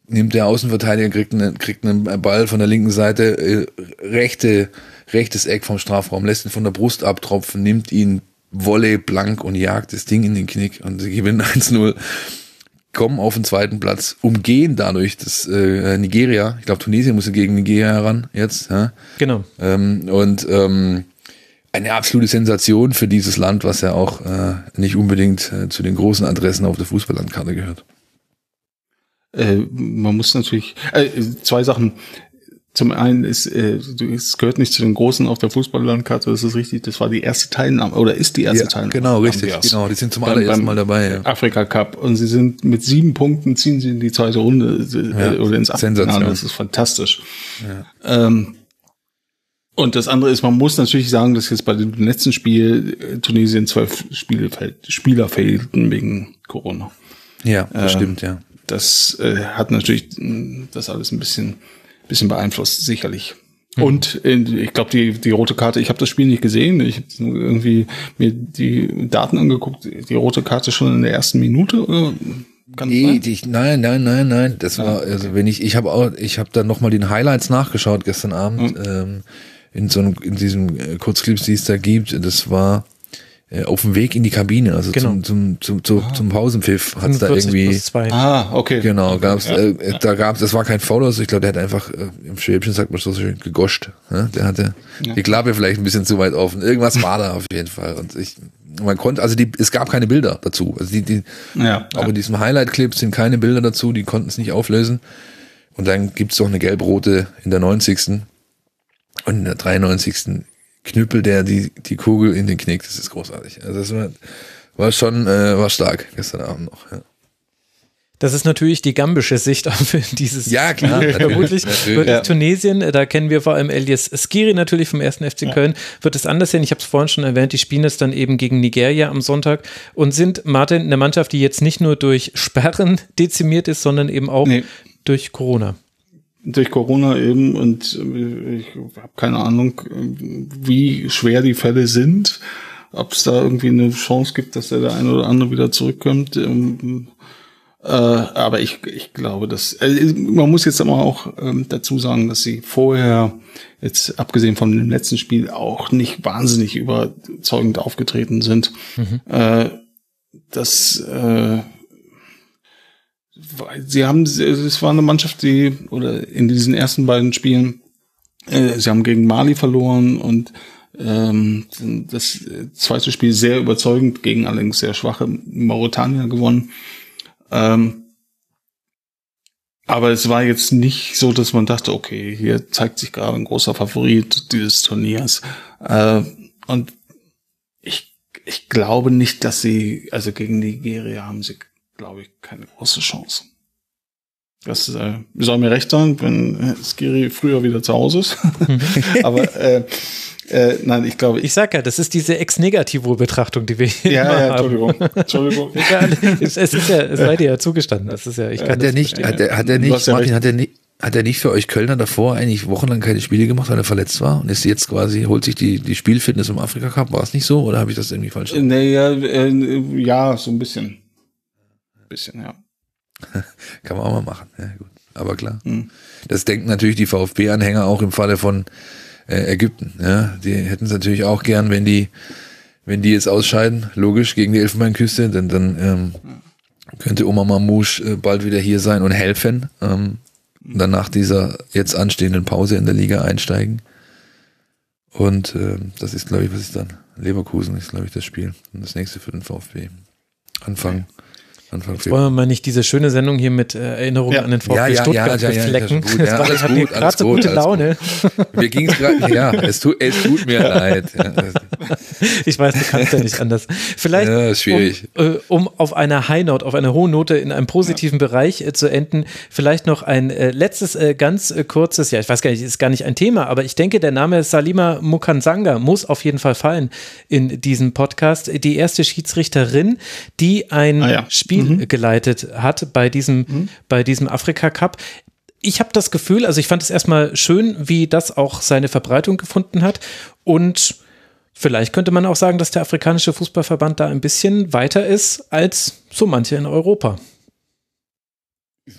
nimmt der Außenverteidiger, kriegt einen, kriegt einen Ball von der linken Seite, äh, rechte, rechtes Eck vom Strafraum, lässt ihn von der Brust abtropfen, nimmt ihn Volley blank und jagt das Ding in den Knick und sie gewinnen [LAUGHS] 1-0, kommen auf den zweiten Platz, umgehen dadurch das äh, Nigeria. Ich glaube, Tunesien muss gegen Nigeria heran jetzt. Ja? Genau. Ähm, und ähm, eine absolute Sensation für dieses Land, was ja auch äh, nicht unbedingt äh, zu den großen Adressen auf der Fußballlandkarte gehört. Äh, man muss natürlich, äh, zwei Sachen. Zum einen ist, äh, es gehört nicht zu den Großen auf der Fußballlandkarte, das ist richtig, das war die erste Teilnahme, oder ist die erste ja, Teilnahme. Genau, richtig, Ambias. genau, die sind zum allerersten Mal dabei. Ja. Afrika Cup und sie sind mit sieben Punkten, ziehen sie in die zweite Runde äh, ja, oder ins Achtelfinale, das ist fantastisch. Ja. Ähm, und das andere ist, man muss natürlich sagen, dass jetzt bei dem letzten Spiel äh, Tunesien zwölf Spiele, Spieler fehlten wegen Corona. Ja, das äh, stimmt, ja das äh, hat natürlich hm, das alles ein bisschen, bisschen beeinflusst, sicherlich. Mhm. Und in, ich glaube, die, die rote Karte, ich habe das Spiel nicht gesehen, ich habe irgendwie mir die Daten angeguckt, die rote Karte schon in der ersten Minute oder? Kann nee, die, nein, nein, nein, nein. Das war, also wenn ich, ich habe auch, ich habe dann nochmal den Highlights nachgeschaut gestern Abend, mhm. ähm, in so einem, in diesem äh, Kurzclips, die es da gibt. Das war, äh, auf dem Weg in die Kabine, also genau. zum, zum, zum, zum, ah. zum Pausenpfiff hat es da irgendwie. Ah, okay. Genau, gab's, ja. äh, da gab's, das war kein Foul, also ich glaube, der hat einfach, äh, im Schwäbischen sagt man so schön, gegoscht. Ne? Der hatte ja. die Klappe vielleicht ein bisschen zu weit offen. Irgendwas war da auf jeden Fall. Und ich, man konnte, also die, es gab keine Bilder dazu. Also die, die, ja, auch in diesem Highlight-Clip sind keine Bilder dazu, die konnten es nicht auflösen. Und dann gibt's doch eine gelb-rote in der 90. Und in der 93 knüppelt der die, die Kugel in den Knick. Das ist großartig. Also das war, war schon, äh, war stark gestern Abend noch. Ja. Das ist natürlich die gambische Sicht [LAUGHS] auf dieses. Ja, klar. Vermutlich wird ja. Tunesien, da kennen wir vor allem Elias Skiri natürlich vom ersten FC Köln, ja. wird es anders sein. Ich habe es vorhin schon erwähnt, die spielen es dann eben gegen Nigeria am Sonntag und sind, Martin, eine Mannschaft, die jetzt nicht nur durch Sperren [LAUGHS] dezimiert ist, sondern eben auch nee. durch Corona durch Corona eben und äh, ich habe keine Ahnung, wie schwer die Fälle sind, ob es da irgendwie eine Chance gibt, dass der, der eine oder andere wieder zurückkommt. Ähm, äh, aber ich, ich glaube, dass äh, man muss jetzt aber auch ähm, dazu sagen, dass sie vorher jetzt abgesehen von dem letzten Spiel auch nicht wahnsinnig überzeugend aufgetreten sind. Mhm. Äh, das äh, sie haben, es war eine Mannschaft, die, oder in diesen ersten beiden Spielen, äh, sie haben gegen Mali verloren und ähm, das zweite Spiel sehr überzeugend gegen allerdings sehr schwache Mauretanier gewonnen. Ähm, aber es war jetzt nicht so, dass man dachte, okay, hier zeigt sich gerade ein großer Favorit dieses Turniers. Äh, und ich, ich glaube nicht, dass sie, also gegen Nigeria haben sie glaube ich, keine große Chance. Das äh, soll mir recht sein, wenn Skiri früher wieder zu Hause ist. [LAUGHS] Aber äh, äh, nein, ich glaube. Ich sag ja, das ist diese Ex-Negativo-Betrachtung, die wir hier ja, ja, Entschuldigung. Entschuldigung. [LAUGHS] es, es ist ja, es sei dir ja zugestanden. Das ist ja, ich kann hat er nicht, hat er, hat er nicht, Martin, hat er nicht, hat er nicht für euch Kölner davor eigentlich wochenlang keine Spiele gemacht, weil er verletzt war und ist jetzt quasi, holt sich die, die Spielfitness im Afrika Cup? War es nicht so oder habe ich das irgendwie falsch gemacht? Nee, ja, äh, ja, so ein bisschen. Bisschen, ja. [LAUGHS] Kann man auch mal machen, ja gut. Aber klar. Mhm. Das denken natürlich die VfB-Anhänger auch im Falle von äh, Ägypten. Ja, die hätten es natürlich auch gern, wenn die, wenn die jetzt ausscheiden, logisch gegen die Elfenbeinküste, denn dann ähm, könnte Oma Mamouche äh, bald wieder hier sein und helfen. Ähm, und dann nach dieser jetzt anstehenden Pause in der Liga einsteigen. Und äh, das ist, glaube ich, was ist dann? Leverkusen ist, glaube ich, das Spiel. Und das nächste für den VfB. Anfang Anfang Jetzt wollen wir mal nicht diese schöne Sendung hier mit äh, Erinnerungen ja. an den VfB ja, ja, Stuttgart ja, beflecken. Ja, ja, das war, ich gerade so gute Laune. Mir ging es gerade, ja, es tut, es tut mir [LAUGHS] leid. ich weiß, du kannst ja nicht anders. Vielleicht, ja, ist schwierig. Um, äh, um auf einer High Note, auf einer hohen Note in einem positiven Bereich äh, zu enden, vielleicht noch ein äh, letztes, äh, ganz äh, kurzes, ja, ich weiß gar nicht, ist gar nicht ein Thema, aber ich denke, der Name Salima Mukansanga muss auf jeden Fall fallen in diesem Podcast. Die erste Schiedsrichterin, die ein ah, Spiel mhm. geleitet hat bei diesem, mhm. bei diesem Afrika Cup. Ich habe das Gefühl, also ich fand es erstmal schön, wie das auch seine Verbreitung gefunden hat und Vielleicht könnte man auch sagen, dass der afrikanische Fußballverband da ein bisschen weiter ist als so manche in Europa.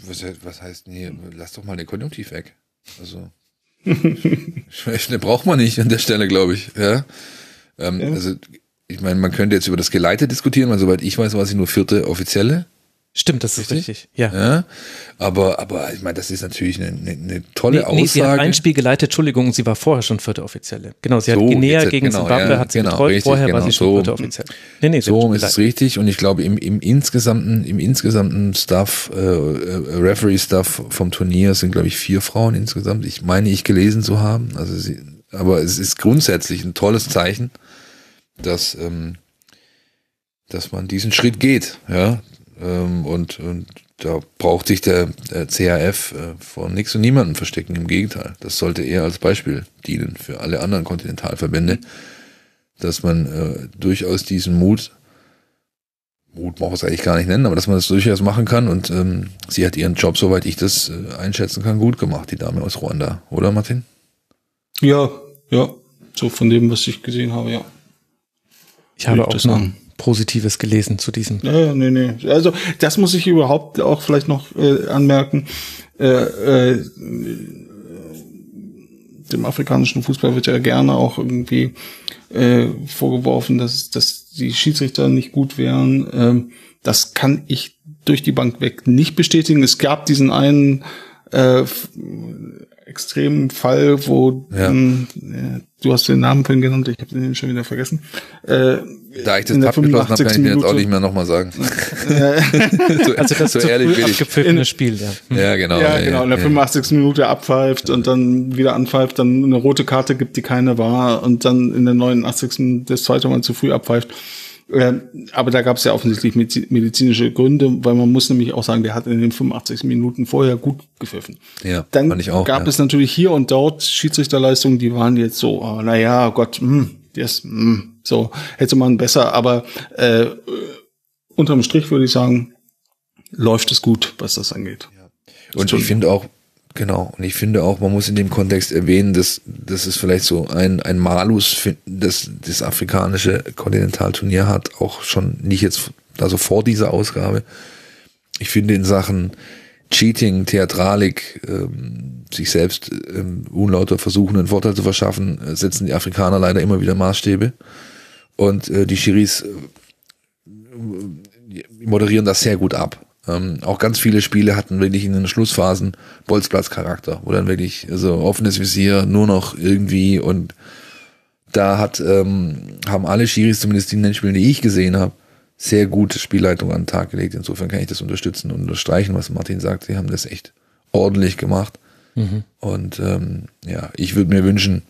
Was, was heißt, nee, lass doch mal den Konjunktiv weg. Also, [LAUGHS] braucht man nicht an der Stelle, glaube ich. Ja? Ähm, ja. Also ich meine, man könnte jetzt über das Geleite diskutieren, weil soweit ich weiß, war sie nur vierte offizielle. Stimmt, das ist richtig, richtig. Ja. ja. Aber, aber ich meine, das ist natürlich eine, eine, eine tolle nee, Aussage. Nee, sie hat ein Spiel geleitet, Entschuldigung, sie war vorher schon vierte Offizielle. Genau, sie hat so, Guinea jetzt, gegen genau, Zimbabwe ja, hat sie genau, betreut, richtig, vorher genau, war sie schon so, vierte Offizielle. Nee, nee, so ist es richtig und ich glaube im, im insgesamten, im insgesamten Stuff, äh, äh, Referee-Stuff vom Turnier sind, glaube ich, vier Frauen insgesamt. Ich meine, ich gelesen zu haben. Also sie, aber es ist grundsätzlich ein tolles Zeichen dass, ähm, dass man diesen Schritt geht. Ja? Ähm, und, und da braucht sich der, der CAF äh, vor nichts und niemandem verstecken. Im Gegenteil, das sollte eher als Beispiel dienen für alle anderen Kontinentalverbände, dass man äh, durchaus diesen Mut, Mut braucht es eigentlich gar nicht nennen, aber dass man das durchaus machen kann. Und ähm, sie hat ihren Job, soweit ich das äh, einschätzen kann, gut gemacht, die Dame aus Ruanda, oder Martin? Ja, ja, so von dem, was ich gesehen habe, ja. Ich habe auch noch Positives gelesen zu diesem. Ja, nee, nee. Also das muss ich überhaupt auch vielleicht noch äh, anmerken. Äh, äh, dem afrikanischen Fußball wird ja gerne auch irgendwie äh, vorgeworfen, dass, dass die Schiedsrichter nicht gut wären. Ähm, das kann ich durch die Bank weg nicht bestätigen. Es gab diesen einen äh, extremen Fall, wo ja. mh, hm, du hast den Namen vorhin genannt, ich habe den schon wieder vergessen. Äh, da ich das abgeschlossen habe, kann ich mir jetzt auch nicht mehr nochmal sagen. [LAUGHS] so, also das so ehrlich abgepfiffene Spiel, ja. Ja, genau. Ja, genau. In der 85. Minute abpfeift und dann wieder anpfeift, dann eine rote Karte gibt, die keine war und dann in der 89. das zweite Mal zu früh abpfeift. Äh, aber da gab es ja offensichtlich medizinische Gründe, weil man muss nämlich auch sagen, der hat in den 85 Minuten vorher gut gepfiffen. Ja, dann fand ich auch, gab ja. es natürlich hier und dort Schiedsrichterleistungen, die waren jetzt so, oh, naja, Gott, mh, hm, yes, mh, hm, so hätte man besser, aber äh, unterm Strich würde ich sagen, läuft es gut, was das angeht. Ja. Und ich finde auch, Genau. Und ich finde auch, man muss in dem Kontext erwähnen, dass das ist vielleicht so ein, ein Malus, das das afrikanische Kontinentalturnier hat, auch schon nicht jetzt, also vor dieser Ausgabe. Ich finde in Sachen Cheating, Theatralik, ähm, sich selbst ähm, unlauter versuchen, einen Vorteil zu verschaffen, äh, setzen die Afrikaner leider immer wieder Maßstäbe. Und äh, die Schiris äh, moderieren das sehr gut ab. Ähm, auch ganz viele Spiele hatten wirklich in den Schlussphasen Bolzplatz-Charakter, wo dann wirklich so offenes Visier nur noch irgendwie und da hat, ähm, haben alle Schiris, zumindest in den Spielen, die ich gesehen habe, sehr gute Spielleitung an den Tag gelegt. Insofern kann ich das unterstützen und unterstreichen, was Martin sagt. Sie haben das echt ordentlich gemacht. Mhm. Und ähm, ja, ich würde mir wünschen,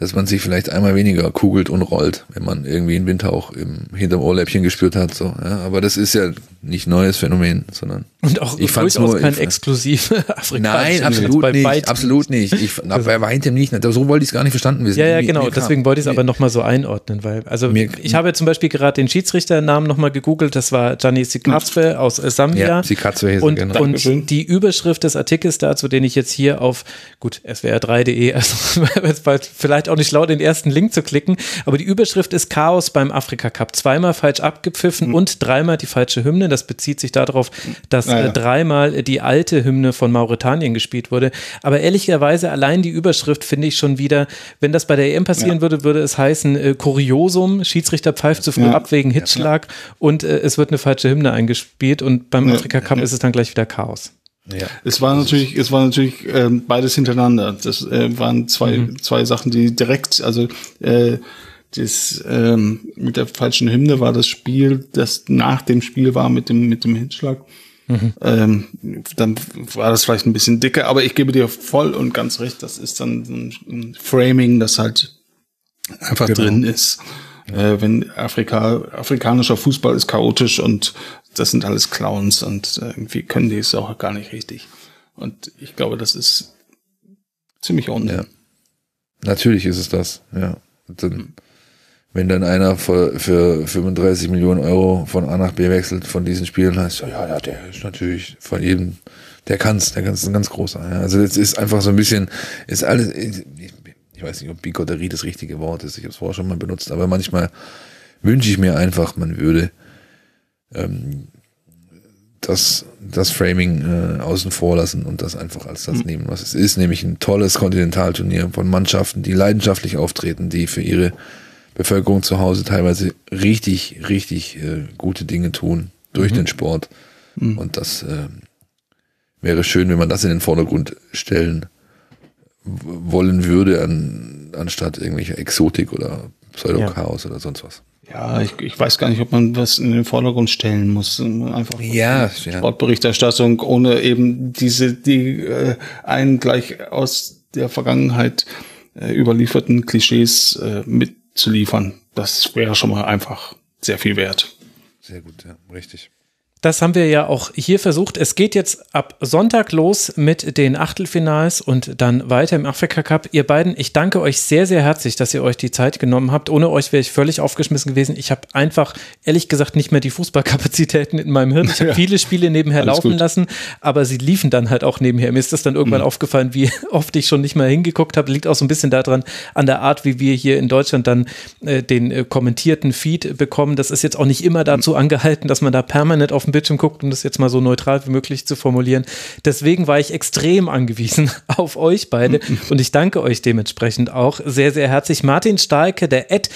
dass man sich vielleicht einmal weniger kugelt und rollt, wenn man irgendwie einen Windhauch im, hinterm Ohrläppchen gespürt hat. So, ja. Aber das ist ja nicht neues Phänomen, sondern und auch ich durchaus nur, kein exklusiv [LAUGHS] afrikanisches Nein, absolut nicht, weitem absolut nicht. Ich, na, bei weitem nicht. So wollte ich es gar nicht verstanden wissen. Ja, ja, genau. Mir Deswegen wollte ich es aber nochmal so einordnen, weil also mir, ich habe zum Beispiel gerade den Schiedsrichternamen nochmal gegoogelt. Das war Gianni Sikazwe aus Sambia. Ja, Sikazwe und, genau. und die Überschrift des Artikels dazu, den ich jetzt hier auf gut swr3.de, also [LAUGHS] vielleicht auch nicht laut den ersten Link zu klicken, aber die Überschrift ist Chaos beim Afrika Cup. Zweimal falsch abgepfiffen mhm. und dreimal die falsche Hymne. Das bezieht sich darauf, dass naja. äh, dreimal die alte Hymne von Mauretanien gespielt wurde. Aber ehrlicherweise allein die Überschrift finde ich schon wieder, wenn das bei der EM passieren ja. würde, würde es heißen äh, Kuriosum, Schiedsrichter pfeift zu früh ja. ab wegen Hitzschlag ja, und äh, es wird eine falsche Hymne eingespielt und beim Afrika Cup ist es dann gleich wieder Chaos. Ja. Es war natürlich, es war natürlich ähm, beides hintereinander. Das äh, waren zwei, mhm. zwei Sachen, die direkt, also äh, das ähm, mit der falschen Hymne war das Spiel, das nach dem Spiel war mit dem mit dem Hinschlag. Mhm. Ähm, dann war das vielleicht ein bisschen dicker, aber ich gebe dir voll und ganz recht, das ist dann ein Framing, das halt einfach genau. drin ist. Äh, wenn Afrika, afrikanischer Fußball ist chaotisch und das sind alles Clowns und äh, irgendwie können die es auch gar nicht richtig. Und ich glaube, das ist ziemlich ordentlich. Ja. Natürlich ist es das, ja. Dann, wenn dann einer für, für 35 Millionen Euro von A nach B wechselt von diesen Spielen, heißt ja, ja, der ist natürlich von jedem, der kann's, der kann's ein ganz großer. Ja. Also das ist einfach so ein bisschen, ist alles, ich, weiß nicht, ob Bigotterie das richtige Wort ist, ich habe es vorher schon mal benutzt, aber manchmal wünsche ich mir einfach, man würde ähm, das, das Framing äh, außen vor lassen und das einfach als das mhm. nehmen, was es ist, nämlich ein tolles Kontinentalturnier von Mannschaften, die leidenschaftlich auftreten, die für ihre Bevölkerung zu Hause teilweise richtig, richtig äh, gute Dinge tun durch mhm. den Sport. Mhm. Und das äh, wäre schön, wenn man das in den Vordergrund stellen wollen würde, an, anstatt irgendwelcher Exotik oder Pseudo-Chaos ja. oder sonst was. Ja, ich, ich weiß gar nicht, ob man was in den Vordergrund stellen muss. Einfach ja, Sportberichterstattung, ohne eben diese, die äh, einen gleich aus der Vergangenheit äh, überlieferten Klischees äh, mitzuliefern. Das wäre schon mal einfach sehr viel wert. Sehr gut, ja, richtig. Das haben wir ja auch hier versucht. Es geht jetzt ab Sonntag los mit den Achtelfinals und dann weiter im Afrika Cup. Ihr beiden, ich danke euch sehr, sehr herzlich, dass ihr euch die Zeit genommen habt. Ohne euch wäre ich völlig aufgeschmissen gewesen. Ich habe einfach, ehrlich gesagt, nicht mehr die Fußballkapazitäten in meinem Hirn. Ich habe ja. viele Spiele nebenher Alles laufen gut. lassen, aber sie liefen dann halt auch nebenher. Mir ist das dann irgendwann mhm. aufgefallen, wie [LAUGHS] oft ich schon nicht mehr hingeguckt habe. Liegt auch so ein bisschen daran, an der Art, wie wir hier in Deutschland dann äh, den äh, kommentierten Feed bekommen. Das ist jetzt auch nicht immer dazu angehalten, dass man da permanent auf dem Bildschirm guckt, um das jetzt mal so neutral wie möglich zu formulieren. Deswegen war ich extrem angewiesen [LAUGHS] auf euch beide und ich danke euch dementsprechend auch sehr, sehr herzlich. Martin Stahlke, der Ad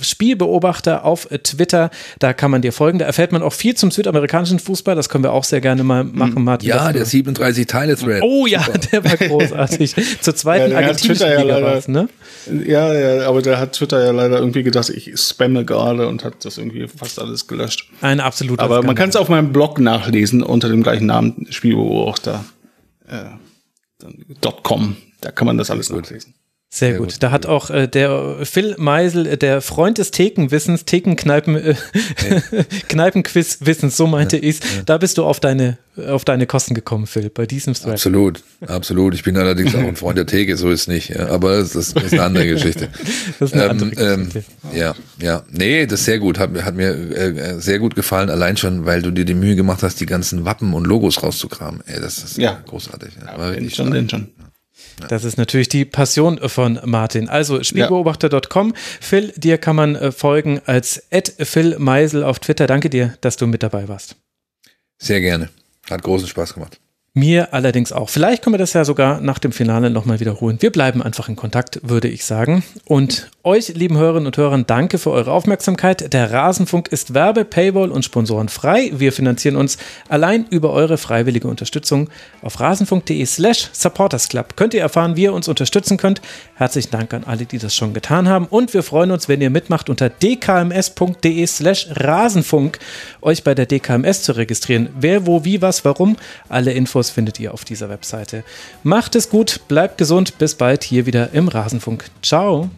Spielbeobachter auf Twitter, da kann man dir folgen. Da erfährt man auch viel zum südamerikanischen Fußball. Das können wir auch sehr gerne mal machen, Martin. Ja, der 37 Teile Thread. Oh ja, Super. [LAUGHS] der war [LAUGHS] großartig. Zur zweiten ja, argentinischen ja Liga war ne? Ja, ja, aber der hat Twitter ja leider irgendwie gedacht, ich spamme gerade und hat das irgendwie fast alles gelöscht. Ein absoluter Aber man kann es auf meinem Blog nachlesen unter dem gleichen Namen Spielbeobachter äh, .com. Da kann man das alles nachlesen. Sehr, Sehr gut. gut. Da hat auch äh, der Phil Meisel, äh, der Freund des Thekenwissens, Thekenkneipen, äh, ja. [LAUGHS] Kneipenquiz-Wissens, so meinte ja, ich's. Ja. Da bist du auf deine, auf deine Kosten gekommen, Phil, bei diesem Thread. Absolut, absolut. Ich bin allerdings auch ein Freund der Theke, so ist nicht. Ja. Aber das, das ist eine andere Geschichte. [LAUGHS] das ist eine andere ähm, Geschichte. Ähm, ja, ja. Nee, das ist sehr gut. Hat, hat mir äh, sehr gut gefallen, allein schon, weil du dir die Mühe gemacht hast, die ganzen Wappen und Logos rauszukramen. Ey, das ist ja. großartig. Ja, ja, bin schon, denn schon. Das ist natürlich die Passion von Martin. Also spielbeobachter.com. Phil, dir kann man äh, folgen als Phil Meisel auf Twitter. Danke dir, dass du mit dabei warst. Sehr gerne. Hat großen Spaß gemacht. Mir allerdings auch. Vielleicht können wir das ja sogar nach dem Finale nochmal wiederholen. Wir bleiben einfach in Kontakt, würde ich sagen. Und euch, lieben Hörerinnen und Hörern, danke für eure Aufmerksamkeit. Der Rasenfunk ist Werbe, Paywall und Sponsoren frei. Wir finanzieren uns allein über eure freiwillige Unterstützung. Auf rasenfunk.de slash supportersclub könnt ihr erfahren, wie ihr uns unterstützen könnt. Herzlichen Dank an alle, die das schon getan haben. Und wir freuen uns, wenn ihr mitmacht, unter dkms.de slash rasenfunk euch bei der DKMS zu registrieren. Wer, wo, wie, was, warum. Alle Infos Infos findet ihr auf dieser Webseite. Macht es gut, bleibt gesund, bis bald hier wieder im Rasenfunk. Ciao.